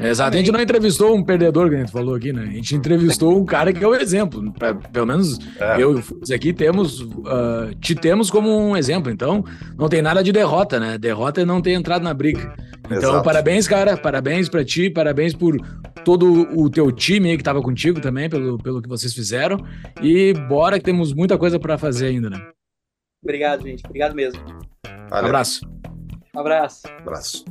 Exato, a gente não entrevistou um perdedor que a gente falou aqui, né? A gente entrevistou um cara que é o exemplo. Pra, pelo menos é. eu e aqui temos, uh, te temos como um exemplo. Então, não tem nada de derrota, né? Derrota é não ter entrado na briga. Então, Exato. parabéns, cara. Parabéns para ti, parabéns por todo o teu time aí que estava contigo também, pelo, pelo que vocês fizeram. E bora que temos muita coisa para fazer ainda, né? Obrigado, gente. Obrigado mesmo. Valeu. Abraço. Abraço. Abraço.